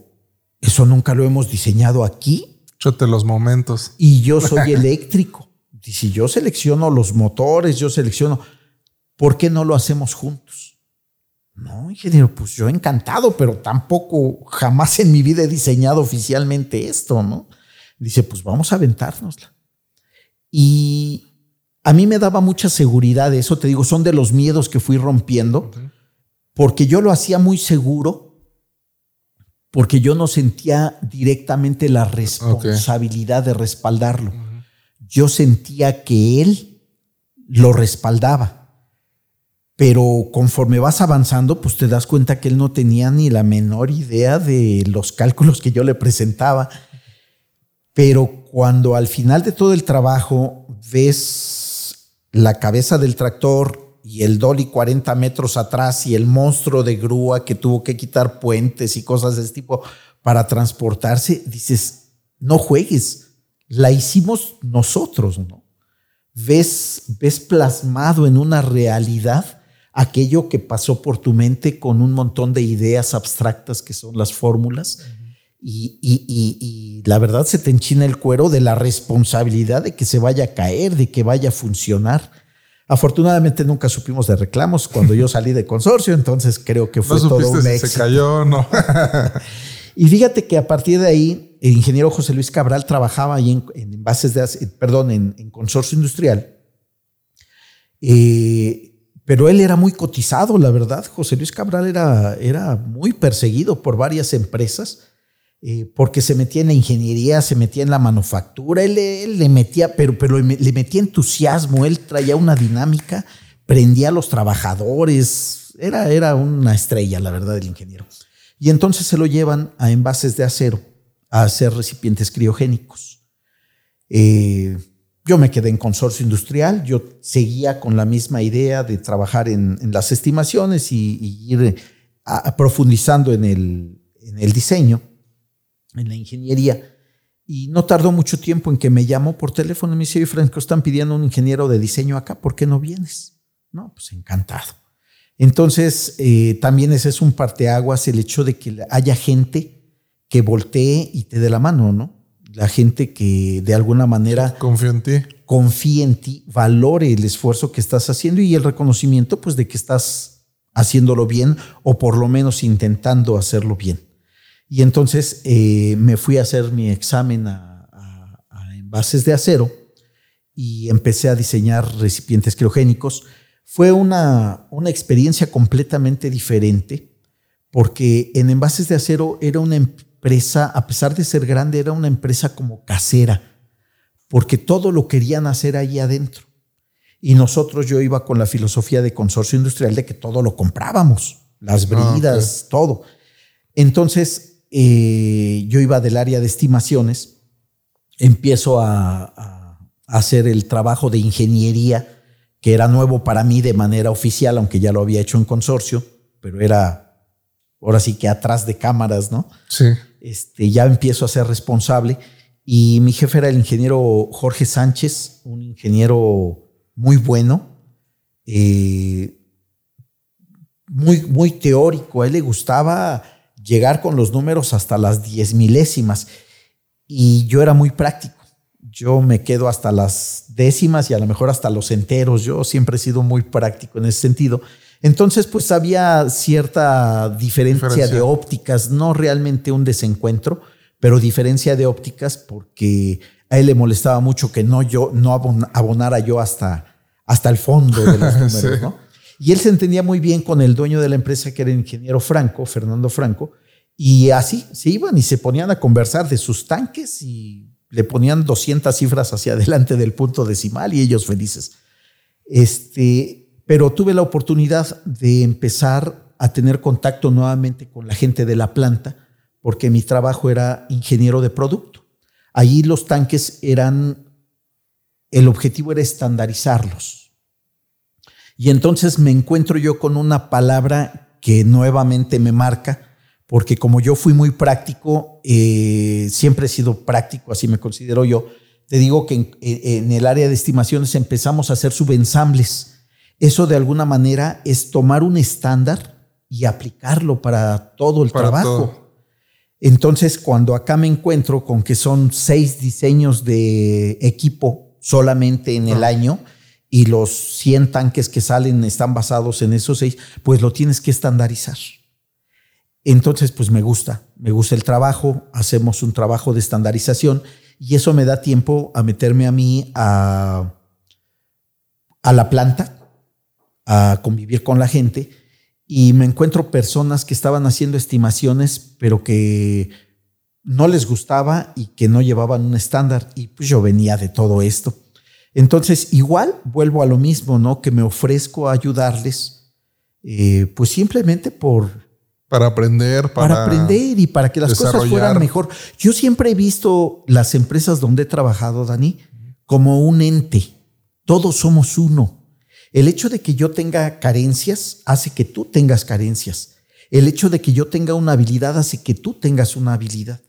eso nunca lo hemos diseñado aquí. Chote los momentos. Y yo soy eléctrico si yo selecciono los motores, yo selecciono, ¿por qué no lo hacemos juntos? No, ingeniero, pues yo encantado, pero tampoco jamás en mi vida he diseñado oficialmente esto, ¿no? Dice, pues vamos a aventárnosla. Y a mí me daba mucha seguridad eso, te digo, son de los miedos que fui rompiendo, porque yo lo hacía muy seguro, porque yo no sentía directamente la responsabilidad de respaldarlo yo sentía que él lo respaldaba. Pero conforme vas avanzando, pues te das cuenta que él no tenía ni la menor idea de los cálculos que yo le presentaba. Pero cuando al final de todo el trabajo ves la cabeza del tractor y el dolly 40 metros atrás y el monstruo de grúa que tuvo que quitar puentes y cosas de ese tipo para transportarse, dices, no juegues la hicimos nosotros, ¿no? Ves, ves plasmado en una realidad aquello que pasó por tu mente con un montón de ideas abstractas que son las fórmulas. y, y, la verdad se te enchina el cuero de la responsabilidad de que se vaya a caer, de que vaya a funcionar. Afortunadamente nunca supimos de reclamos cuando yo salí de consorcio, entonces creo que fue todo un éxito. Se cayó, no. y fíjate que a partir de ahí el ingeniero José Luis Cabral trabajaba ahí en, bases de, perdón, en, consorcio industrial. Eh, pero él era muy cotizado, la verdad. José Luis Cabral era, era muy perseguido por varias empresas eh, porque se metía en la ingeniería, se metía en la manufactura, él, le metía, pero, pero le metía entusiasmo, él traía una dinámica, prendía a los trabajadores, era, era una estrella, la verdad, el ingeniero. Y entonces se lo llevan a envases de acero a hacer recipientes criogénicos. Eh, yo me quedé en consorcio industrial, yo seguía con la misma idea de trabajar en, las estimaciones y, ir profundizando en el, en el diseño, en la ingeniería. Y no tardó mucho tiempo en que me llamó por teléfono y me dice, Franco, están pidiendo un ingeniero de diseño acá, ¿por qué no vienes? No, pues encantado. Entonces, eh, también ese es un parteaguas, el hecho de que haya gente que voltee y te dé la mano, ¿no? La gente que de alguna manera... Confío en ti. confíe en ti, valore el esfuerzo que estás haciendo y el reconocimiento pues de que estás haciéndolo bien o por lo menos intentando hacerlo bien. Y entonces eh, me fui a hacer mi examen a, a envases de acero y empecé a diseñar recipientes criogénicos. Fue una, una experiencia completamente diferente porque en envases de acero era una empresa, a pesar de ser grande, era una empresa como casera, porque todo lo querían hacer ahí adentro. Y nosotros, yo iba con la filosofía de consorcio industrial de que todo lo comprábamos, las ah, bridas, todo. Entonces, eh, yo iba del área de estimaciones, empiezo a, hacer el trabajo de ingeniería, que era nuevo para mí de manera oficial, aunque ya lo había hecho en consorcio, pero era ahora sí que atrás de cámaras, ¿no? Sí. Este, ya empiezo a ser responsable y mi jefe era el ingeniero Jorge Sánchez, un ingeniero muy bueno, eh, muy, muy teórico. A él le gustaba llegar con los números hasta las diez milésimas y yo era muy práctico. Yo me quedo hasta las décimas y a lo mejor hasta los enteros. Yo siempre he sido muy práctico en ese sentido. Entonces, pues había cierta diferencia, de ópticas, no realmente un desencuentro, pero diferencia de ópticas porque a él le molestaba mucho que no yo no abonara yo hasta, hasta el fondo de los números, ¿no? Y él se entendía muy bien con el dueño de la empresa, que era el ingeniero Franco, Fernando Franco, y así se iban y se ponían a conversar de sus tanques y le ponían 200 cifras hacia adelante del punto decimal y ellos felices. Este, pero tuve la oportunidad de empezar a tener contacto nuevamente con la gente de la planta, porque mi trabajo era ingeniero de producto. Allí los tanques eran, el objetivo era estandarizarlos. Y entonces me encuentro yo con una palabra que nuevamente me marca, porque como yo fui muy práctico, eh, siempre he sido práctico, así me considero yo, te digo que en, el área de estimaciones empezamos a hacer subensambles. Eso de alguna manera es tomar un estándar y aplicarlo para todo el trabajo. Entonces, cuando acá me encuentro con que son seis diseños de equipo solamente en el ah. año, y los 100 tanques que salen están basados en esos seis, pues lo tienes que estandarizar. Entonces, pues me gusta, me gusta el trabajo, hacemos un trabajo de estandarización y eso me da tiempo a meterme a mí a, a la planta, a convivir con la gente y me encuentro personas que estaban haciendo estimaciones, pero que no les gustaba y que no llevaban un estándar y pues yo venía de todo esto. Entonces, igual vuelvo a lo mismo, ¿no? Que me ofrezco a ayudarles, eh, pues simplemente por... Para aprender, para, para aprender y para que las cosas fueran mejor. Yo siempre he visto las empresas donde he trabajado, Dani, como un ente. Todos somos uno. El hecho de que yo tenga carencias hace que tú tengas carencias. El hecho de que yo tenga una habilidad hace que tú tengas una habilidad.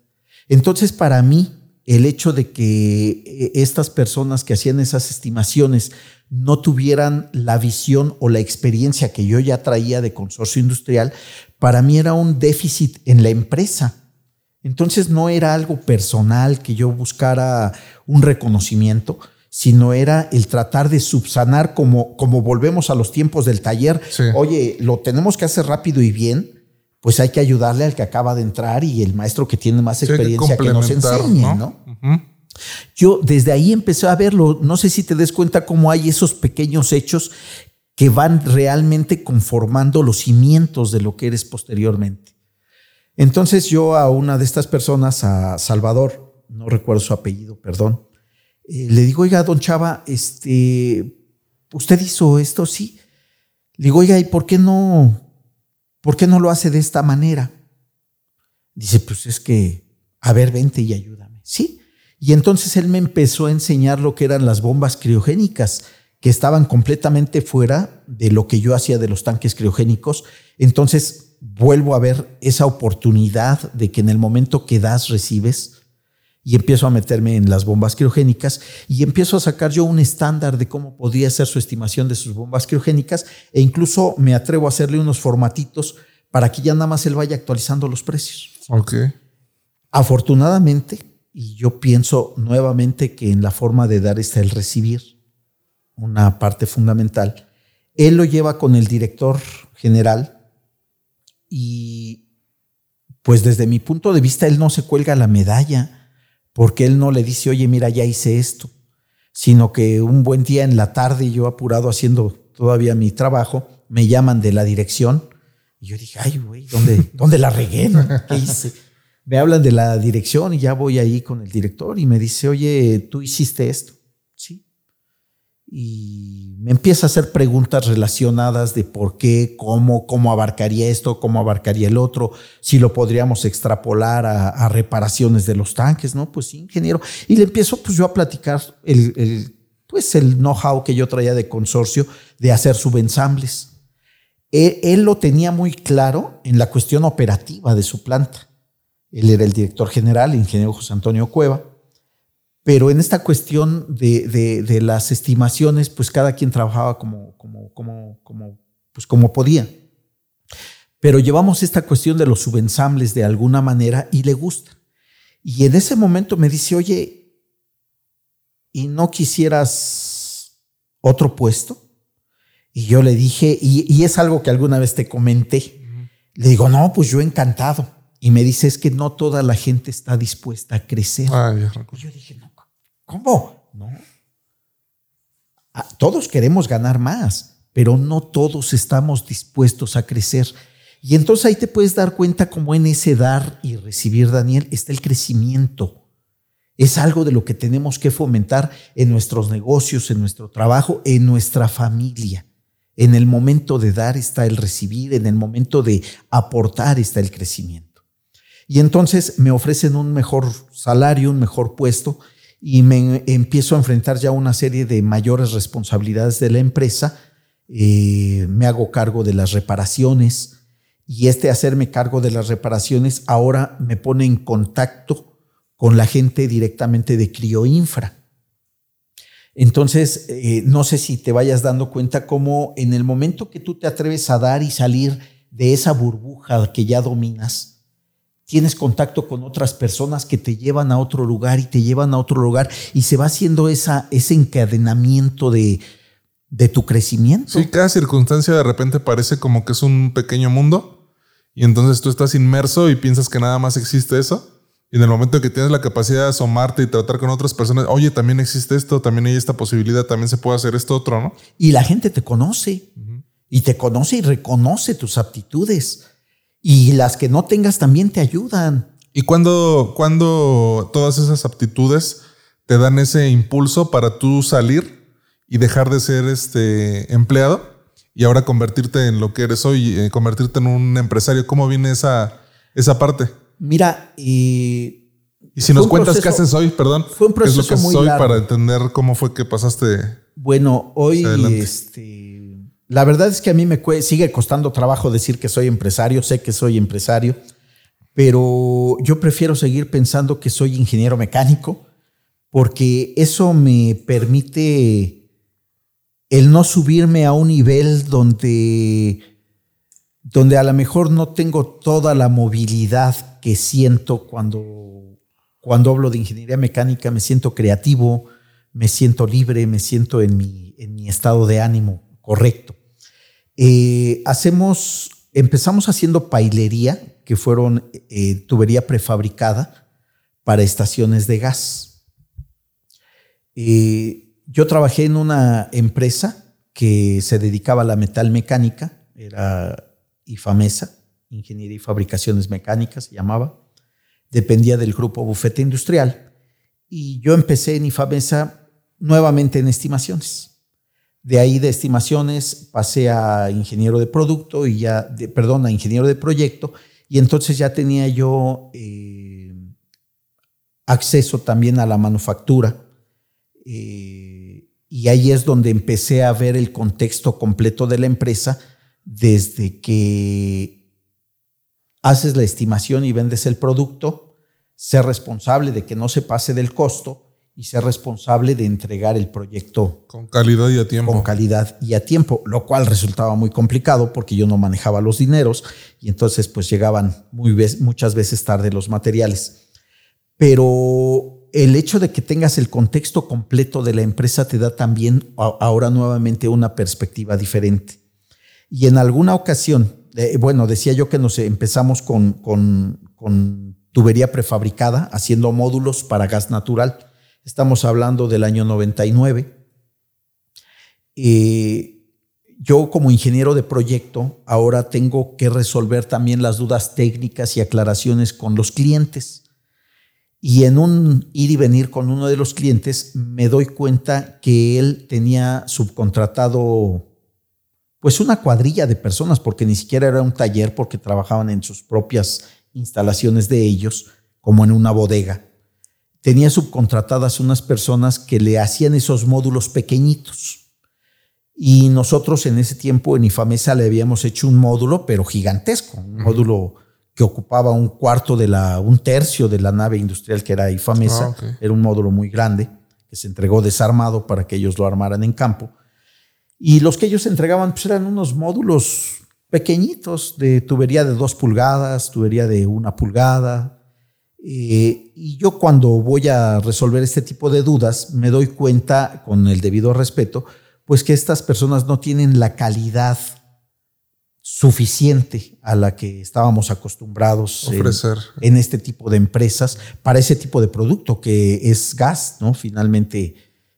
Entonces, para mí, el hecho de que eh, estas personas que hacían esas estimaciones no tuvieran la visión o la experiencia que yo ya traía de consorcio industrial, para mí era un déficit en la empresa. Entonces no era algo personal que yo buscara un reconocimiento, sino era el tratar de subsanar como, como volvemos a los tiempos del taller. Oye, lo tenemos que hacer rápido y bien pues hay que ayudarle al que acaba de entrar y el maestro que tiene más experiencia que, nos enseñe, ¿no? Yo desde ahí empecé a verlo, no sé si te des cuenta cómo hay esos pequeños hechos que van realmente conformando los cimientos de lo que eres posteriormente. Entonces yo a una de estas personas, a Salvador, no recuerdo su apellido, perdón, eh, le digo, oiga, don Chava, este, ¿usted hizo esto? Sí. Le digo, oiga, ¿y por qué no ¿Por qué no lo hace de esta manera? Dice, pues es que, a ver, vente y ayúdame. Sí. Y entonces él me empezó a enseñar lo que eran las bombas criogénicas, que estaban completamente fuera de lo que yo hacía de los tanques criogénicos. Entonces vuelvo a ver esa oportunidad de que en el momento que das, recibes y empiezo a meterme en las bombas criogénicas y empiezo a sacar yo un estándar de cómo podría ser su estimación de sus bombas criogénicas e incluso me atrevo a hacerle unos formatitos para que ya nada más él vaya actualizando los precios. Ok. Afortunadamente, y yo pienso nuevamente que en la forma de dar está el recibir, una parte fundamental. Él lo lleva con el director general y pues desde mi punto de vista él no se cuelga la medalla porque él no le dice, oye, mira, ya hice esto, sino que un buen día en la tarde, yo apurado haciendo todavía mi trabajo, me llaman de la dirección y yo dije, ay, güey, ¿dónde, ¿dónde la regué? ¿Qué hice? Me hablan de la dirección y ya voy ahí con el director y me dice, oye, tú hiciste esto y me empieza a hacer preguntas relacionadas de por qué, cómo, cómo abarcaría esto, cómo abarcaría el otro, si lo podríamos extrapolar a, reparaciones de los tanques, ¿no? Pues sí, ingeniero. Y le empiezo pues yo a platicar el, pues el know-how que yo traía de consorcio de hacer subensambles. Él, él lo tenía muy claro en la cuestión operativa de su planta. Él era el director general, el ingeniero José Antonio Cueva pero en esta cuestión de, las estimaciones, pues cada quien trabajaba como, como, como, como, pues como podía. Pero llevamos esta cuestión de los subensambles de alguna manera y le gusta. Y en ese momento me dice, oye, ¿y no quisieras otro puesto? Y yo le dije, y, y es algo que alguna vez te comenté, le digo, no, pues yo encantado. Y me dice, es que no toda la gente está dispuesta a crecer. y yo dije, no, ¿Cómo? No. Ah, todos queremos ganar más, pero no todos estamos dispuestos a crecer. Y entonces ahí te puedes dar cuenta cómo en ese dar y recibir, Daniel, está el crecimiento. Es algo de lo que tenemos que fomentar en nuestros negocios, en nuestro trabajo, en nuestra familia. En el momento de dar está el recibir, en el momento de aportar está el crecimiento. Y entonces me ofrecen un mejor salario, un mejor puesto, y me empiezo a enfrentar ya una serie de mayores responsabilidades de la empresa. Eh, me hago cargo de las reparaciones y este hacerme cargo de las reparaciones ahora me pone en contacto con la gente directamente de Crioinfra. Entonces, eh, no sé si te vayas dando cuenta cómo en el momento que tú te atreves a dar y salir de esa burbuja que ya dominas, tienes contacto con otras personas que te llevan a otro lugar y te llevan a otro lugar y se va haciendo esa, ese encadenamiento de, de tu crecimiento. Sí, cada circunstancia de repente parece como que es un pequeño mundo y entonces tú estás inmerso y piensas que nada más existe eso. Y en el momento que tienes la capacidad de asomarte y tratar con otras personas, oye, también existe esto, también hay esta posibilidad, también se puede hacer esto otro, ¿no? Y la gente te conoce. Y te conoce y reconoce tus aptitudes. Y las que no tengas también te ayudan. ¿Y cuando, cuando todas esas aptitudes te dan ese impulso para tú salir y dejar de ser este empleado y ahora convertirte en lo que eres hoy, eh, convertirte en un empresario? ¿Cómo viene esa, esa parte? Mira, y... Y si nos cuentas qué haces hoy, perdón. Fue un proceso ¿Qué es lo que muy hoy para entender cómo fue que pasaste. Bueno, hoy este, la verdad es que a mí me sigue costando trabajo decir que soy empresario, sé que soy empresario, pero yo prefiero seguir pensando que soy ingeniero mecánico porque eso me permite el no subirme a un nivel donde, donde a lo mejor no tengo toda la movilidad que siento cuando, cuando hablo de ingeniería mecánica, me siento creativo, me siento libre, me siento en mi, en mi estado de ánimo correcto. Eh, hacemos, empezamos haciendo pailería, que fueron eh, tubería prefabricada para estaciones de gas. Eh, yo trabajé en una empresa que se dedicaba a la metal mecánica, era IFAMESA, Ingeniería y Fabricaciones Mecánicas se llamaba, dependía del grupo Bufete Industrial, y yo empecé en IFAMESA nuevamente en estimaciones. De ahí de estimaciones pasé a ingeniero de producto y ya, de, perdón, a ingeniero de proyecto y entonces ya tenía yo eh, acceso también a la manufactura. Eh, y ahí es donde empecé a ver el contexto completo de la empresa desde que haces la estimación y vendes el producto, ser responsable de que no se pase del costo y ser responsable de entregar el proyecto con calidad y a tiempo. Con calidad y a tiempo, lo cual resultaba muy complicado porque yo no manejaba los dineros y entonces pues llegaban muy muchas veces tarde los materiales. pero el hecho de que tengas el contexto completo de la empresa te da también ahora nuevamente una perspectiva diferente. Y en alguna ocasión, eh, bueno, decía yo que nos empezamos con, con, tubería prefabricada, haciendo módulos para gas natural. Estamos hablando del año 99. Eh, yo como ingeniero de proyecto ahora tengo que resolver también las dudas técnicas y aclaraciones con los clientes. Y en un ir y venir con uno de los clientes me doy cuenta que él tenía subcontratado pues una cuadrilla de personas, porque ni siquiera era un taller, porque trabajaban en sus propias instalaciones de ellos, como en una bodega. Tenía subcontratadas unas personas que le hacían esos módulos pequeñitos. Y nosotros en ese tiempo en Ifamesa le habíamos hecho un módulo, pero gigantesco, un módulo que ocupaba un cuarto de la, un tercio de la nave industrial que era Ifamesa. Ah, era un módulo muy grande que se entregó desarmado para que ellos lo armaran en campo. Y los que ellos entregaban pues, eran unos módulos pequeñitos de tubería de dos pulgadas, tubería de una pulgada. Eh, y yo cuando voy a resolver este tipo de dudas me doy cuenta, con el debido respeto, pues que estas personas no tienen la calidad suficiente a la que estábamos acostumbrados Ofrecer. En, este tipo de empresas para ese tipo de producto que es gas, ¿no? Finalmente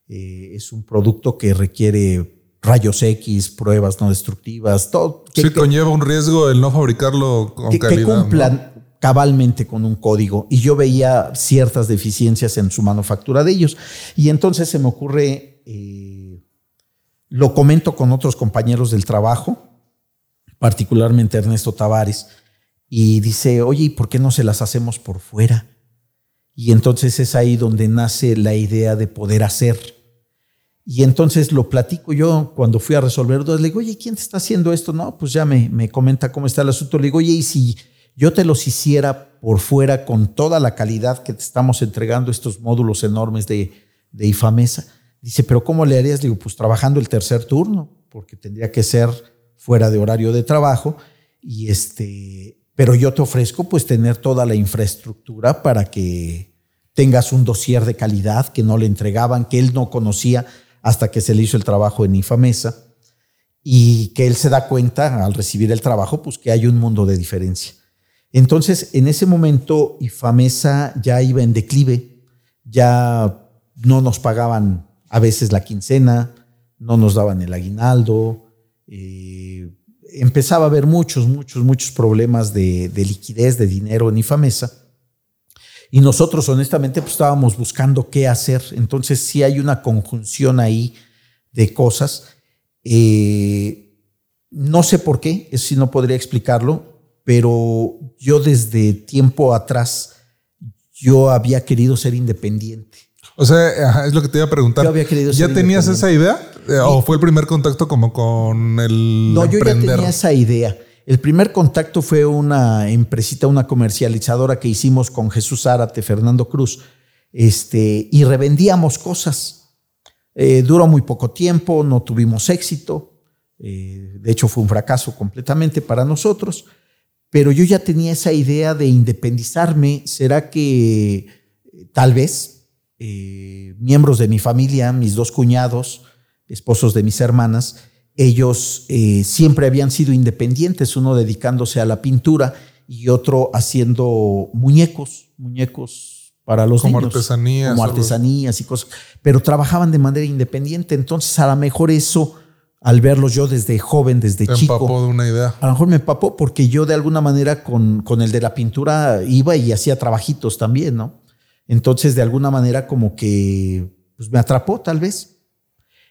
eh, es un producto que requiere rayos X, pruebas no destructivas, todo. Que, sí, conlleva un riesgo el no fabricarlo con calidad. Que cumplan cabalmente con un código. Y yo veía ciertas deficiencias en su manufactura de ellos. Y entonces se me ocurre, eh, lo comento con otros compañeros del trabajo, particularmente Ernesto Tavares, y dice, oye, ¿y por qué no se las hacemos por fuera? Y entonces es ahí donde nace la idea de poder hacer y entonces lo platico yo cuando fui a resolver dudas. Le digo, oye, ¿quién te está haciendo esto? No, pues ya me, me comenta cómo está el asunto. Le digo, oye, ¿y si yo te los hiciera por fuera con toda la calidad que te estamos entregando estos módulos enormes de, de IFAMESA? Dice, ¿pero cómo le harías? Le digo, pues trabajando el tercer turno, porque tendría que ser fuera de horario de trabajo. Y este, pero yo te ofrezco pues tener toda la infraestructura para que tengas un dossier de calidad que no le entregaban, que él no conocía hasta que se le hizo el trabajo en Ifamesa y que él se da cuenta al recibir el trabajo, pues que hay un mundo de diferencia. Entonces, en ese momento, Ifamesa ya iba en declive, ya no nos pagaban a veces la quincena, no nos daban el aguinaldo, eh, empezaba a haber muchos, muchos, muchos problemas de, de liquidez de dinero en Ifamesa. Y nosotros honestamente pues, estábamos buscando qué hacer. Entonces sí hay una conjunción ahí de cosas. Eh, no sé por qué, eso sí no podría explicarlo, pero yo desde tiempo atrás, yo había querido ser independiente. O sea, es lo que te iba a preguntar. Yo había querido ¿Ya tenías esa idea? ¿O fue el primer contacto como con el No, yo ya tenía esa idea. El primer contacto fue una empresita, una comercializadora que hicimos con Jesús Árate, Fernando Cruz, este, y revendíamos cosas. Eh, duró muy poco tiempo, no tuvimos éxito, eh, de hecho fue un fracaso completamente para nosotros, pero yo ya tenía esa idea de independizarme. ¿Será que eh, tal vez miembros de mi familia, mis dos cuñados, esposos de mis hermanas, ellos eh, siempre habían sido independientes, uno dedicándose a la pintura y otro haciendo muñecos, muñecos para los como artesanías. Como artesanías y cosas. Pero trabajaban de manera independiente. Entonces, a lo mejor eso, al verlos yo desde joven, desde chico. Me empapó de una idea. A lo mejor me empapó porque yo de alguna manera con, con el de la pintura iba y hacía trabajitos también, ¿no? Entonces, de alguna manera, como que pues, me atrapó, tal vez.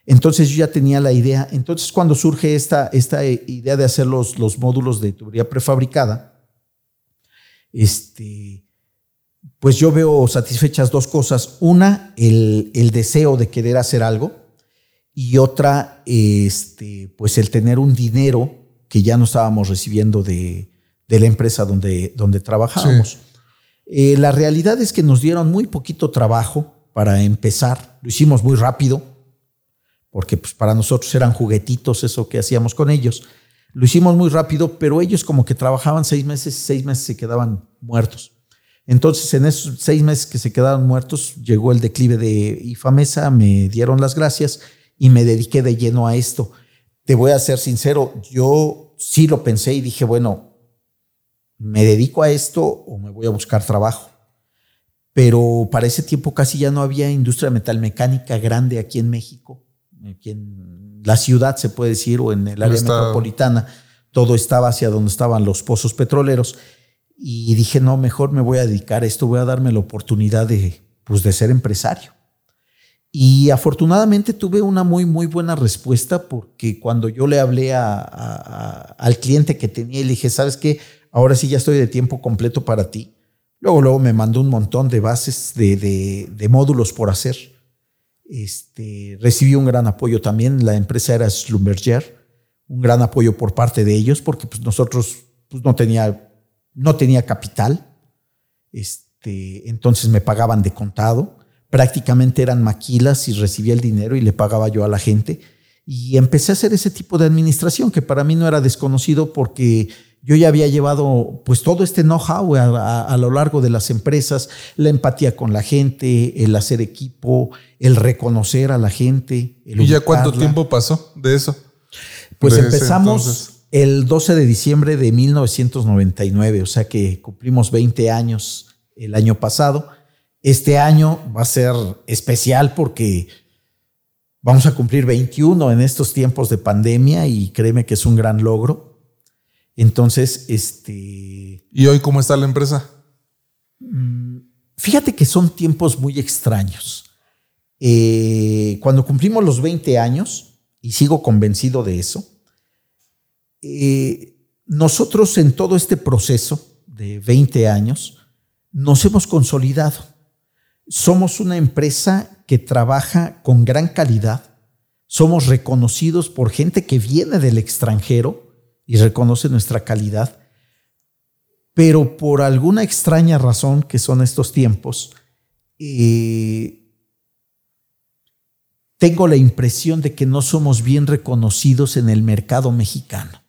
Entonces yo ya tenía la idea. Entonces cuando surge esta, esta idea de hacer los, los módulos de tubería prefabricada, este, pues yo veo satisfechas dos cosas. Una, el, el deseo de querer hacer algo y otra, este, pues el tener un dinero que ya no estábamos recibiendo de, de la empresa donde, donde trabajábamos. Eh, la realidad es que nos dieron muy poquito trabajo para empezar. Lo hicimos muy rápido porque pues, para nosotros eran juguetitos eso que hacíamos con ellos. Lo hicimos muy rápido, pero ellos como que trabajaban seis meses, seis meses se quedaban muertos. Entonces, en esos seis meses que se quedaron muertos, llegó el declive de IFAMESA, me dieron las gracias y me dediqué de lleno a esto. Te voy a ser sincero, yo sí lo pensé y dije, bueno, ¿me dedico a esto o me voy a buscar trabajo? Pero para ese tiempo casi ya no había industria metalmecánica grande aquí en México, aquí en la ciudad se puede decir, o en el área metropolitana. Todo estaba hacia donde estaban los pozos petroleros. Y dije, no, mejor me voy a dedicar a esto, voy a darme la oportunidad de, pues, de ser empresario. Y afortunadamente tuve una muy, muy buena respuesta porque cuando yo le hablé al cliente que tenía y le dije, ¿sabes qué? Ahora sí ya estoy de tiempo completo para ti. Luego, luego me mandó un montón de bases de, de, módulos por hacer. Este, recibí un gran apoyo también. La empresa era Slumberger. Un gran apoyo por parte de ellos porque pues, nosotros pues, no tenía no tenía capital, este, entonces me pagaban de contado, prácticamente eran maquilas y recibía el dinero y le pagaba yo a la gente. Y empecé a hacer ese tipo de administración que para mí no era desconocido porque yo ya había llevado pues todo este know-how a, lo largo de las empresas, la empatía con la gente, el hacer equipo, el reconocer a la gente. ¿Y ya cuánto tiempo pasó de eso? Pues empezamos, el 12 de diciembre de 1999, o sea que cumplimos 20 años el año pasado. Este año va a ser especial porque vamos a cumplir 21 en estos tiempos de pandemia y créeme que es un gran logro. Entonces, este... ¿Y hoy cómo está la empresa? Mm, fíjate que son tiempos muy extraños. Eh, cuando cumplimos los 20 años, y sigo convencido de eso, eh, nosotros en todo este proceso de 20 años nos hemos consolidado. Somos una empresa que trabaja con gran calidad. Somos reconocidos por gente que viene del extranjero y reconoce nuestra calidad. Pero por alguna extraña razón que son estos tiempos, eh, tengo la impresión de que no somos bien reconocidos en el mercado mexicano.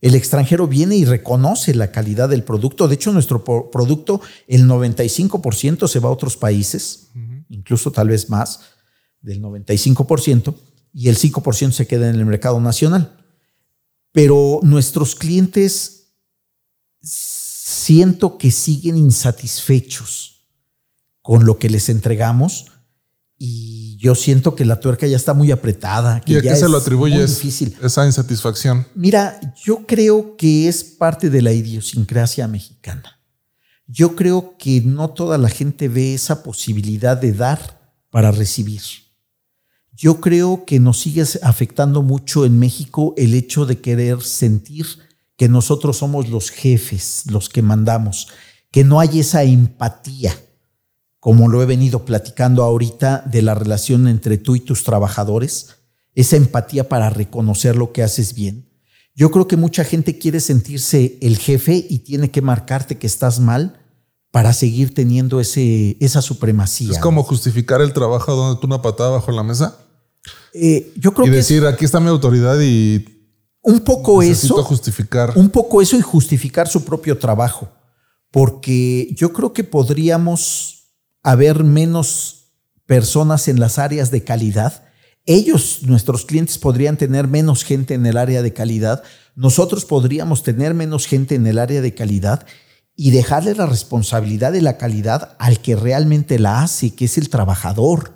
El extranjero viene y reconoce la calidad del producto. De hecho, nuestro producto, el 95% se va a otros países, incluso tal vez más del 95%, y el 5% se queda en el mercado nacional. Pero nuestros clientes siento que siguen insatisfechos con lo que les entregamos y yo siento que la tuerca ya está muy apretada. Que ¿Y a qué se lo atribuyes esa insatisfacción? Mira, yo creo que es parte de la idiosincrasia mexicana. Yo creo que no toda la gente ve esa posibilidad de dar para recibir. Yo creo que nos sigue afectando mucho en México el hecho de querer sentir que nosotros somos los jefes, los que mandamos, que no hay esa empatía como lo he venido platicando ahorita, de la relación entre tú y tus trabajadores, esa empatía para reconocer lo que haces bien. Yo creo que mucha gente quiere sentirse el jefe y tiene que marcarte que estás mal para seguir teniendo ese, esa supremacía. ¿Es como justificar el trabajo donde tú una patada bajo la mesa? Eh, yo creo y decir, aquí está mi autoridad y... Un poco eso. justificar. Un poco eso y justificar su propio trabajo. Porque yo creo que podríamos haber menos personas en las áreas de calidad. Ellos, nuestros clientes, podrían tener menos gente en el área de calidad. Nosotros podríamos tener menos gente en el área de calidad y dejarle la responsabilidad de la calidad al que realmente la hace, que es el trabajador.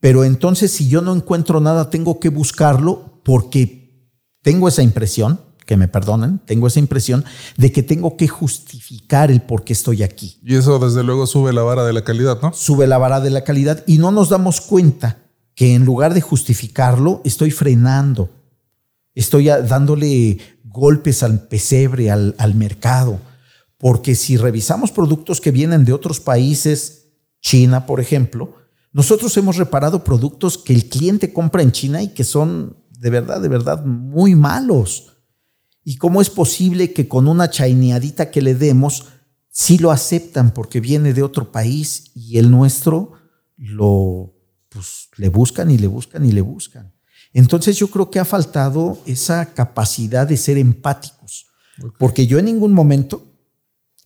Pero entonces si yo no encuentro nada, tengo que buscarlo porque tengo esa impresión que me perdonen, tengo esa impresión de que tengo que justificar el por qué estoy aquí. Y eso desde luego sube la vara de la calidad, ¿no? Sube la vara de la calidad y no nos damos cuenta que en lugar de justificarlo, estoy frenando, estoy dándole golpes al pesebre, al, al mercado. Porque si revisamos productos que vienen de otros países, China, por ejemplo, nosotros hemos reparado productos que el cliente compra en China y que son de verdad, de verdad muy malos. ¿Y cómo es posible que con una chaineadita que le demos, sí lo aceptan porque viene de otro país y el nuestro lo, pues, le buscan y le buscan y le buscan? Entonces yo creo que ha faltado esa capacidad de ser empáticos, porque yo en ningún momento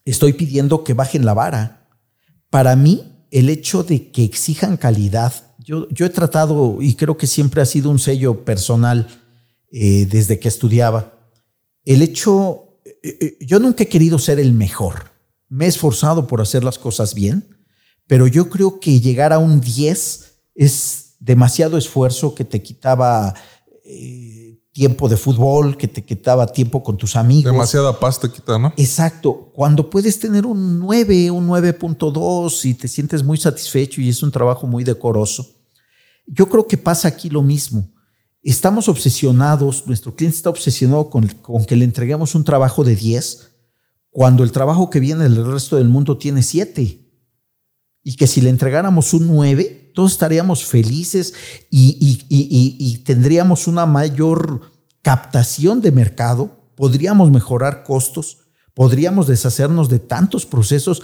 estoy pidiendo que bajen la vara. Para mí, el hecho de que exijan calidad, yo, yo he tratado, y creo que siempre ha sido un sello personal eh, desde que estudiaba, el hecho, eh, eh, yo nunca he querido ser el mejor, me he esforzado por hacer las cosas bien, pero yo creo que llegar a un 10 es demasiado esfuerzo que te quitaba tiempo de fútbol, que te quitaba tiempo con tus amigos. Demasiada pasta quita, ¿no? Exacto. Cuando puedes tener un 9, un 9.2 y te sientes muy satisfecho y es un trabajo muy decoroso. Yo creo que pasa aquí lo mismo. Estamos obsesionados, nuestro cliente está obsesionado con, que le entreguemos un trabajo de 10 cuando el trabajo que viene del resto del mundo tiene 7. Y que si le entregáramos un 9, todos estaríamos felices y, tendríamos una mayor captación de mercado, podríamos mejorar costos, podríamos deshacernos de tantos procesos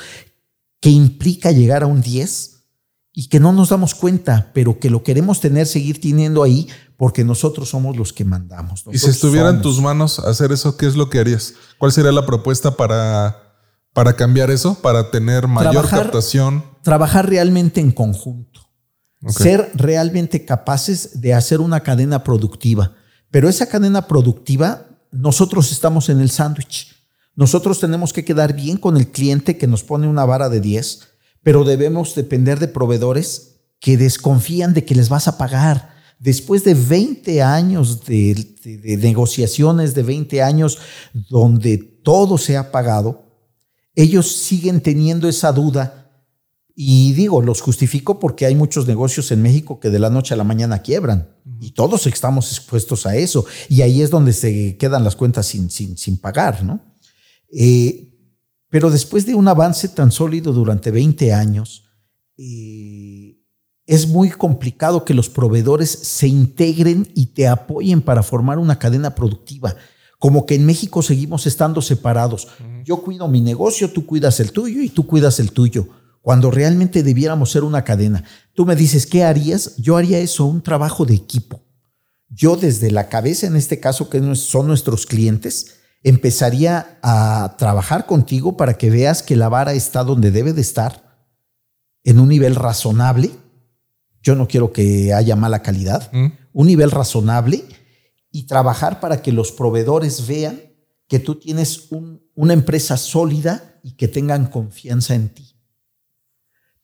que implica llegar a un 10 y que no nos damos cuenta, pero que lo queremos tener, seguir teniendo ahí, porque nosotros somos los que mandamos. y si estuviera en tus manos hacer eso, ¿qué es lo que harías? ¿Cuál sería la propuesta para, para cambiar eso, para tener mayor captación? Trabajar realmente en conjunto. Ser realmente capaces de hacer una cadena productiva. Pero esa cadena productiva, nosotros estamos en el sándwich. Nosotros tenemos que quedar bien con el cliente que nos pone una vara de 10, pero debemos depender de proveedores que desconfían de que les vas a pagar. Después de 20 años de, de negociaciones, de 20 años donde todo se ha pagado, ellos siguen teniendo esa duda y digo, los justifico porque hay muchos negocios en México que de la noche a la mañana quiebran y todos estamos expuestos a eso. Y ahí es donde se quedan las cuentas sin, sin, sin pagar, ¿no? Eh, pero después de un avance tan sólido durante 20 años, eh, es muy complicado que los proveedores se integren y te apoyen para formar una cadena productiva. Como que en México seguimos estando separados. Yo cuido mi negocio, tú cuidas el tuyo y tú cuidas el tuyo cuando realmente debiéramos ser una cadena. Tú me dices, ¿qué harías? Yo haría eso, un trabajo de equipo. Yo desde la cabeza, en este caso, que son nuestros clientes, empezaría a trabajar contigo para que veas que la vara está donde debe de estar, en un nivel razonable. Yo no quiero que haya mala calidad, mm. un nivel razonable y trabajar para que los proveedores vean que tú tienes una empresa sólida y que tengan confianza en ti.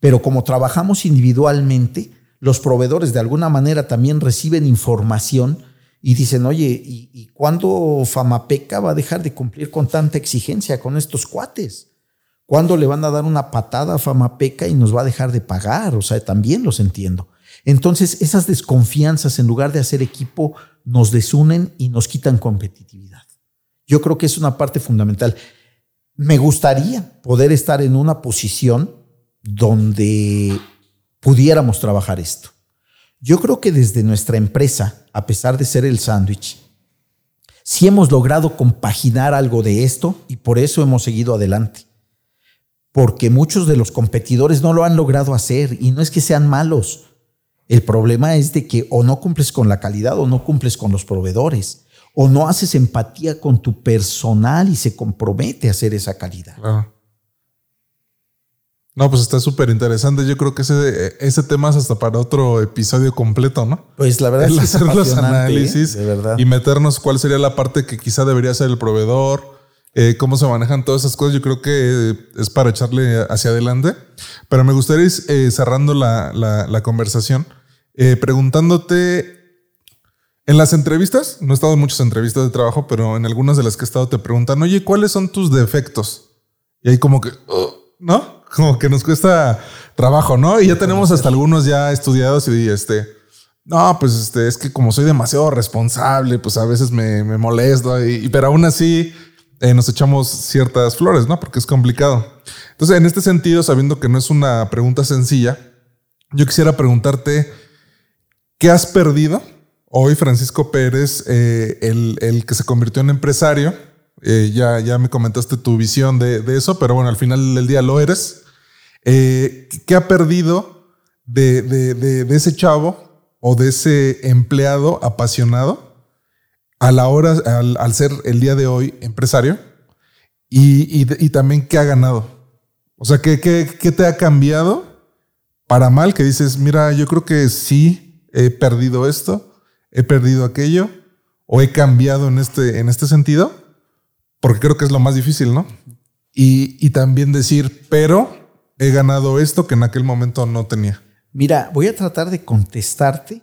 Pero como trabajamos individualmente, los proveedores de alguna manera también reciben información y dicen, oye, ¿y, cuándo Famapeca va a dejar de cumplir con tanta exigencia con estos cuates? ¿Cuándo le van a dar una patada a Famapeca y nos va a dejar de pagar? O sea, también los entiendo. Entonces, esas desconfianzas, en lugar de hacer equipo, nos desunen y nos quitan competitividad. Yo creo que es una parte fundamental. Me gustaría poder estar en una posición donde pudiéramos trabajar esto. Yo creo que desde nuestra empresa, a pesar de ser el sándwich, sí hemos logrado compaginar algo de esto y por eso hemos seguido adelante. Porque muchos de los competidores no lo han logrado hacer y no es que sean malos. El problema es de que o no cumples con la calidad o no cumples con los proveedores o no haces empatía con tu personal y se compromete a hacer esa calidad. No, pues está súper interesante. Yo creo que ese, ese tema es hasta para otro episodio completo, ¿no? Pues la verdad es que hacer los análisis y meternos cuál sería la parte que quizá debería ser el proveedor, eh, cómo se manejan todas esas cosas. Yo creo que es para echarle hacia adelante. Pero me gustaría ir eh, cerrando la, la, conversación eh, preguntándote. En las entrevistas, no he estado en muchas entrevistas de trabajo, pero en algunas de las que he estado te preguntan, oye, ¿cuáles son tus defectos? Y ahí como que, ¿no? como que nos cuesta trabajo, ¿no? Y ya tenemos hasta algunos ya estudiados y este, no, pues este, es que como soy demasiado responsable, pues a veces me, me molesto, y, pero aún así eh, nos echamos ciertas flores, ¿no? Porque es complicado. Entonces, en este sentido, sabiendo que no es una pregunta sencilla, yo quisiera preguntarte, ¿qué has perdido hoy, Francisco Pérez, eh, el, el que se convirtió en empresario? Eh, ya, ya me comentaste tu visión de, eso, pero bueno, al final del día lo eres. ¿Qué ha perdido de, ese chavo o de ese empleado apasionado a la hora, al, ser el día de hoy empresario? y, y, también qué ha ganado. O sea, ¿qué, ¿qué, qué, te ha cambiado para mal? Que dices, mira, yo creo que sí he perdido esto, he perdido aquello, o he cambiado en este, en este sentido, porque creo que es lo más difícil, ¿no? Y, y también decir, pero he ganado esto que en aquel momento no tenía. Mira, voy a tratar de contestarte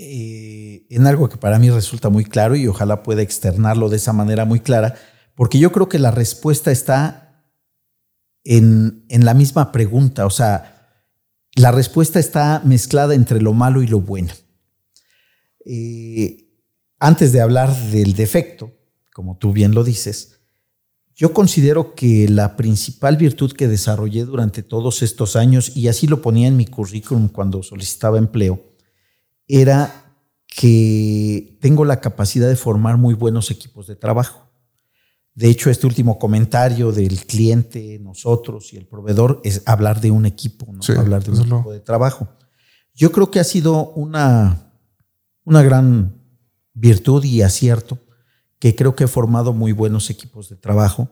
eh, en algo que para mí resulta muy claro y ojalá pueda externarlo de esa manera muy clara, porque yo creo que la respuesta está en, la misma pregunta, o sea, la respuesta está mezclada entre lo malo y lo bueno. Eh, antes de hablar del defecto, como tú bien lo dices, yo considero que la principal virtud que desarrollé durante todos estos años, y así lo ponía en mi currículum cuando solicitaba empleo, era que tengo la capacidad de formar muy buenos equipos de trabajo. De hecho, este último comentario del cliente, nosotros y el proveedor es hablar de un equipo, no hablar de un equipo de trabajo. Yo creo que ha sido una, una gran virtud y acierto que creo que he formado muy buenos equipos de trabajo.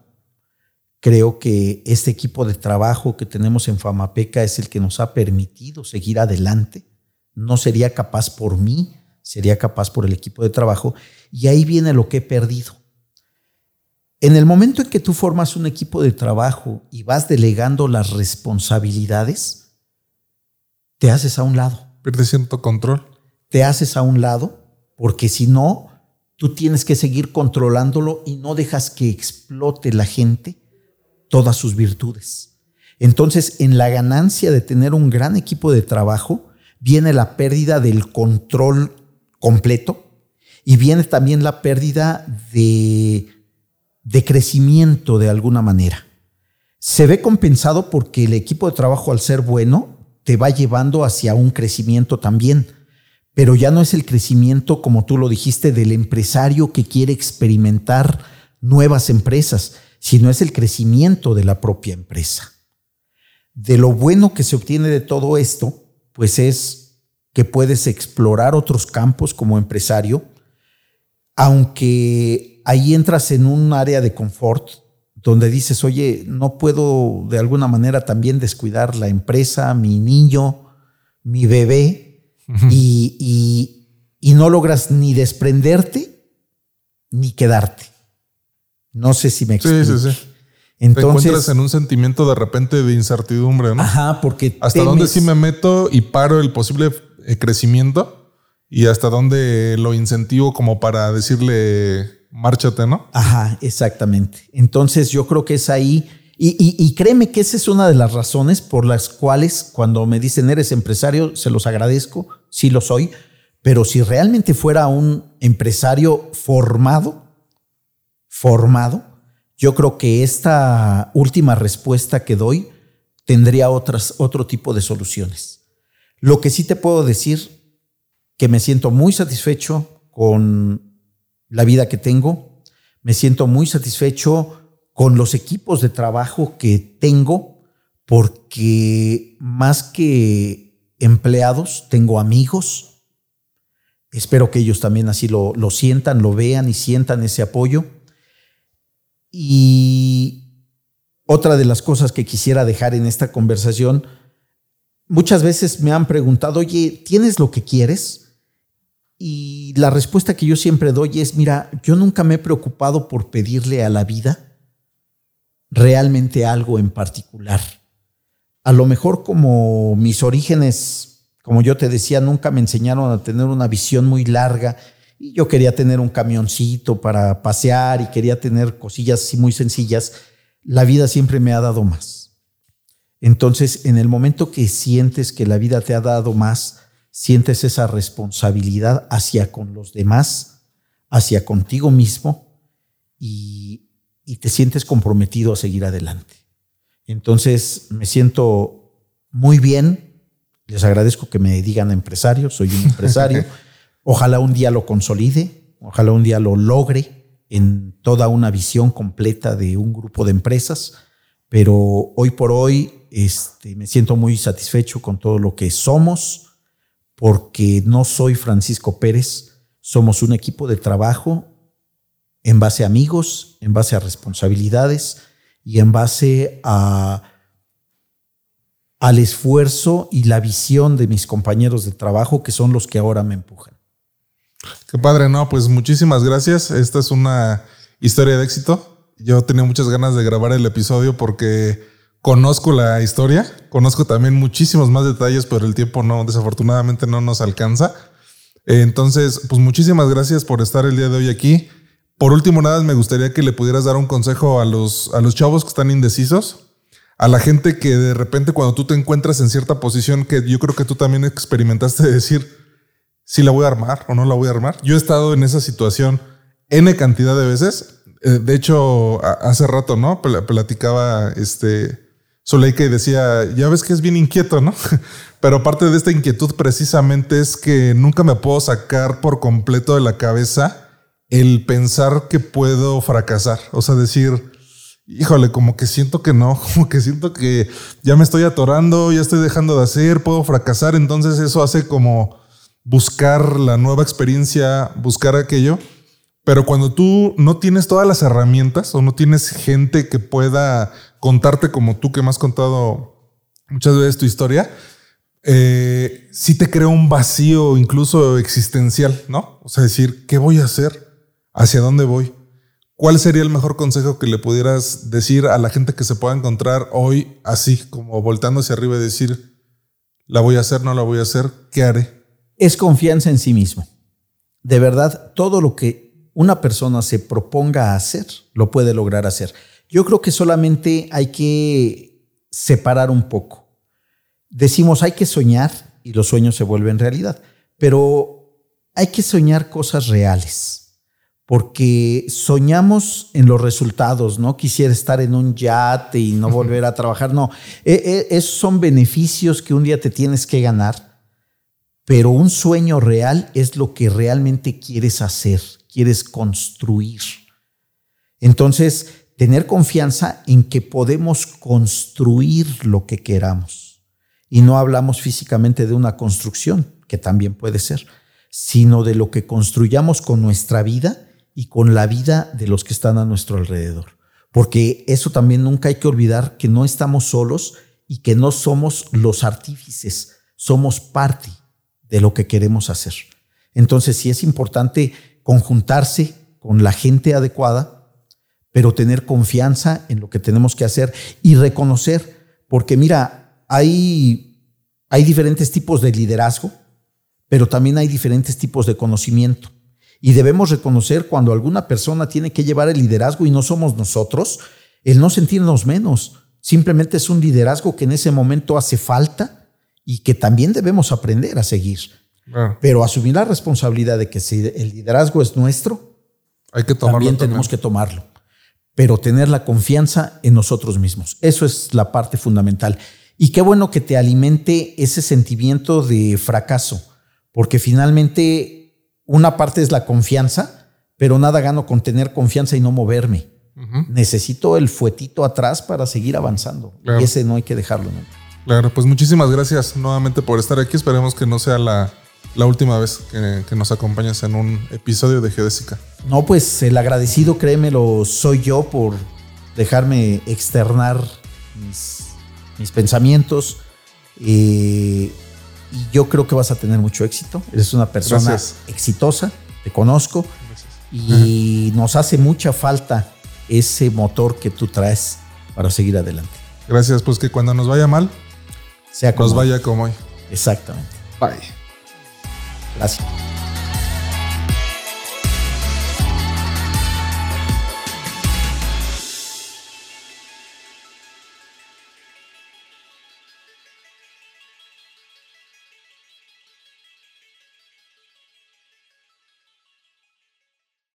Creo que este equipo de trabajo que tenemos en Famapeca es el que nos ha permitido seguir adelante no sería capaz por mí, sería capaz por el equipo de trabajo. Y ahí viene lo que he perdido. En el momento en que tú formas un equipo de trabajo y vas delegando las responsabilidades, te haces a un lado. Pierdes cierto control. Te haces a un lado porque si no, tú tienes que seguir controlándolo y no dejas que explote la gente todas sus virtudes. Entonces, en la ganancia de tener un gran equipo de trabajo, viene la pérdida del control completo y viene también la pérdida de, de crecimiento de alguna manera. Se ve compensado porque el equipo de trabajo al ser bueno te va llevando hacia un crecimiento también, pero ya no es el crecimiento, como tú lo dijiste, del empresario que quiere experimentar nuevas empresas, sino es el crecimiento de la propia empresa. De lo bueno que se obtiene de todo esto, pues es que puedes explorar otros campos como empresario, aunque ahí entras en un área de confort donde dices, oye, no puedo de alguna manera también descuidar la empresa, mi niño, mi bebé, y, y, no logras ni desprenderte ni quedarte. No sé si me explico. Sí, sí, sí. Entonces, te encuentras en un sentimiento de repente de incertidumbre, ¿no? Ajá, porque hasta dónde sí me meto y paro el posible eh, crecimiento y hasta dónde lo incentivo como para decirle márchate, ¿no? Ajá, exactamente. Entonces yo creo que es ahí y, y, créeme que esa es una de las razones por las cuales cuando me dicen eres empresario, se los agradezco, sí lo soy, pero si realmente fuera un empresario formado, formado, yo creo que esta última respuesta que doy tendría otras, otro tipo de soluciones. Lo que sí te puedo decir que me siento muy satisfecho con la vida que tengo, me siento muy satisfecho con los equipos de trabajo que tengo, porque más que empleados, tengo amigos. Espero que ellos también así lo, lo sientan, lo vean y sientan ese apoyo. Y otra de las cosas que quisiera dejar en esta conversación, muchas veces me han preguntado, oye, ¿tienes lo que quieres? Y la respuesta que yo siempre doy es, mira, yo nunca me he preocupado por pedirle a la vida realmente algo en particular. A lo mejor como mis orígenes, como yo te decía, nunca me enseñaron a tener una visión muy larga y yo quería tener un camioncito para pasear y quería tener cosillas así muy sencillas. La vida siempre me ha dado más. Entonces, en el momento que sientes que la vida te ha dado más, sientes esa responsabilidad hacia con los demás, hacia contigo mismo y, y te sientes comprometido a seguir adelante. Entonces, me siento muy bien. Les agradezco que me digan empresario, soy un empresario. Ojalá un día lo consolide, ojalá un día lo logre en toda una visión completa de un grupo de empresas, pero hoy por hoy este, me siento muy satisfecho con todo lo que somos, porque no soy Francisco Pérez, somos un equipo de trabajo en base a amigos, en base a responsabilidades y en base a, al esfuerzo y la visión de mis compañeros de trabajo que son los que ahora me empujan. Qué padre, no, pues muchísimas gracias. Esta es una historia de éxito. Yo tenía muchas ganas de grabar el episodio porque conozco la historia, conozco también muchísimos más detalles, pero el tiempo no, desafortunadamente no nos alcanza. Entonces, pues muchísimas gracias por estar el día de hoy aquí. Por último, nada, me gustaría que le pudieras dar un consejo a los, a los chavos que están indecisos, a la gente que de repente cuando tú te encuentras en cierta posición que yo creo que tú también experimentaste de decir, si la voy a armar o no la voy a armar. Yo he estado en esa situación N cantidad de veces. Eh, de hecho, hace rato, ¿no? Platicaba este Zuleika y decía, ya ves que es bien inquieto, ¿no? Pero parte de esta inquietud precisamente es que nunca me puedo sacar por completo de la cabeza el pensar que puedo fracasar. O sea, decir, híjole, como que siento que no, como que siento que ya me estoy atorando, ya estoy dejando de hacer, puedo fracasar. Entonces eso hace como buscar la nueva experiencia, buscar aquello. Pero cuando tú no tienes todas las herramientas o no tienes gente que pueda contarte como tú que me has contado muchas veces tu historia, eh, sí te crea un vacío incluso existencial, ¿no? O sea, decir, ¿qué voy a hacer? ¿Hacia dónde voy? ¿Cuál sería el mejor consejo que le pudieras decir a la gente que se pueda encontrar hoy así, como voltando hacia arriba y decir, la voy a hacer, no la voy a hacer, ¿qué haré? Es confianza en sí mismo. De verdad, todo lo que una persona se proponga hacer, lo puede lograr hacer. Yo creo que solamente hay que separar un poco. Decimos, hay que soñar y los sueños se vuelven realidad, pero hay que soñar cosas reales porque soñamos en los resultados, no quisiera estar en un yate y no volver a trabajar, no, e, e, esos son beneficios que un día te tienes que ganar pero un sueño real es lo que realmente quieres hacer, quieres construir. Entonces, tener confianza en que podemos construir lo que queramos. Y no hablamos físicamente de una construcción, que también puede ser, sino de lo que construyamos con nuestra vida y con la vida de los que están a nuestro alrededor. Porque eso también nunca hay que olvidar que no estamos solos y que no somos los artífices, somos parte de lo que queremos hacer. Entonces sí es importante conjuntarse con la gente adecuada, pero tener confianza en lo que tenemos que hacer y reconocer, porque mira, hay, hay diferentes tipos de liderazgo, pero también hay diferentes tipos de conocimiento. Y debemos reconocer cuando alguna persona tiene que llevar el liderazgo y no somos nosotros, el no sentirnos menos. Simplemente es un liderazgo que en ese momento hace falta y que también debemos aprender a seguir. Pero asumir la responsabilidad de que si el liderazgo es nuestro, Hay que tomarlo también tenemos que tomarlo. Pero tener la confianza en nosotros mismos. Eso es la parte fundamental. Y qué bueno que te alimente ese sentimiento de fracaso, porque finalmente una parte es la confianza, pero nada gano con tener confianza y no moverme. Necesito el fuetito atrás para seguir avanzando. Y ese no hay que dejarlo nunca. Claro, pues muchísimas gracias nuevamente por estar aquí. Esperemos que no sea la, última vez que, nos acompañes en un episodio de Geodésica. No, pues el agradecido, créemelo, soy yo por dejarme externar mis, pensamientos. Eh, y yo creo que vas a tener mucho éxito. Eres una persona exitosa, te conozco. Y nos hace mucha falta ese motor que tú traes para seguir adelante. Gracias, pues que cuando nos vaya mal, sea Nos vaya como hoy. Exactamente. Bye. Gracias.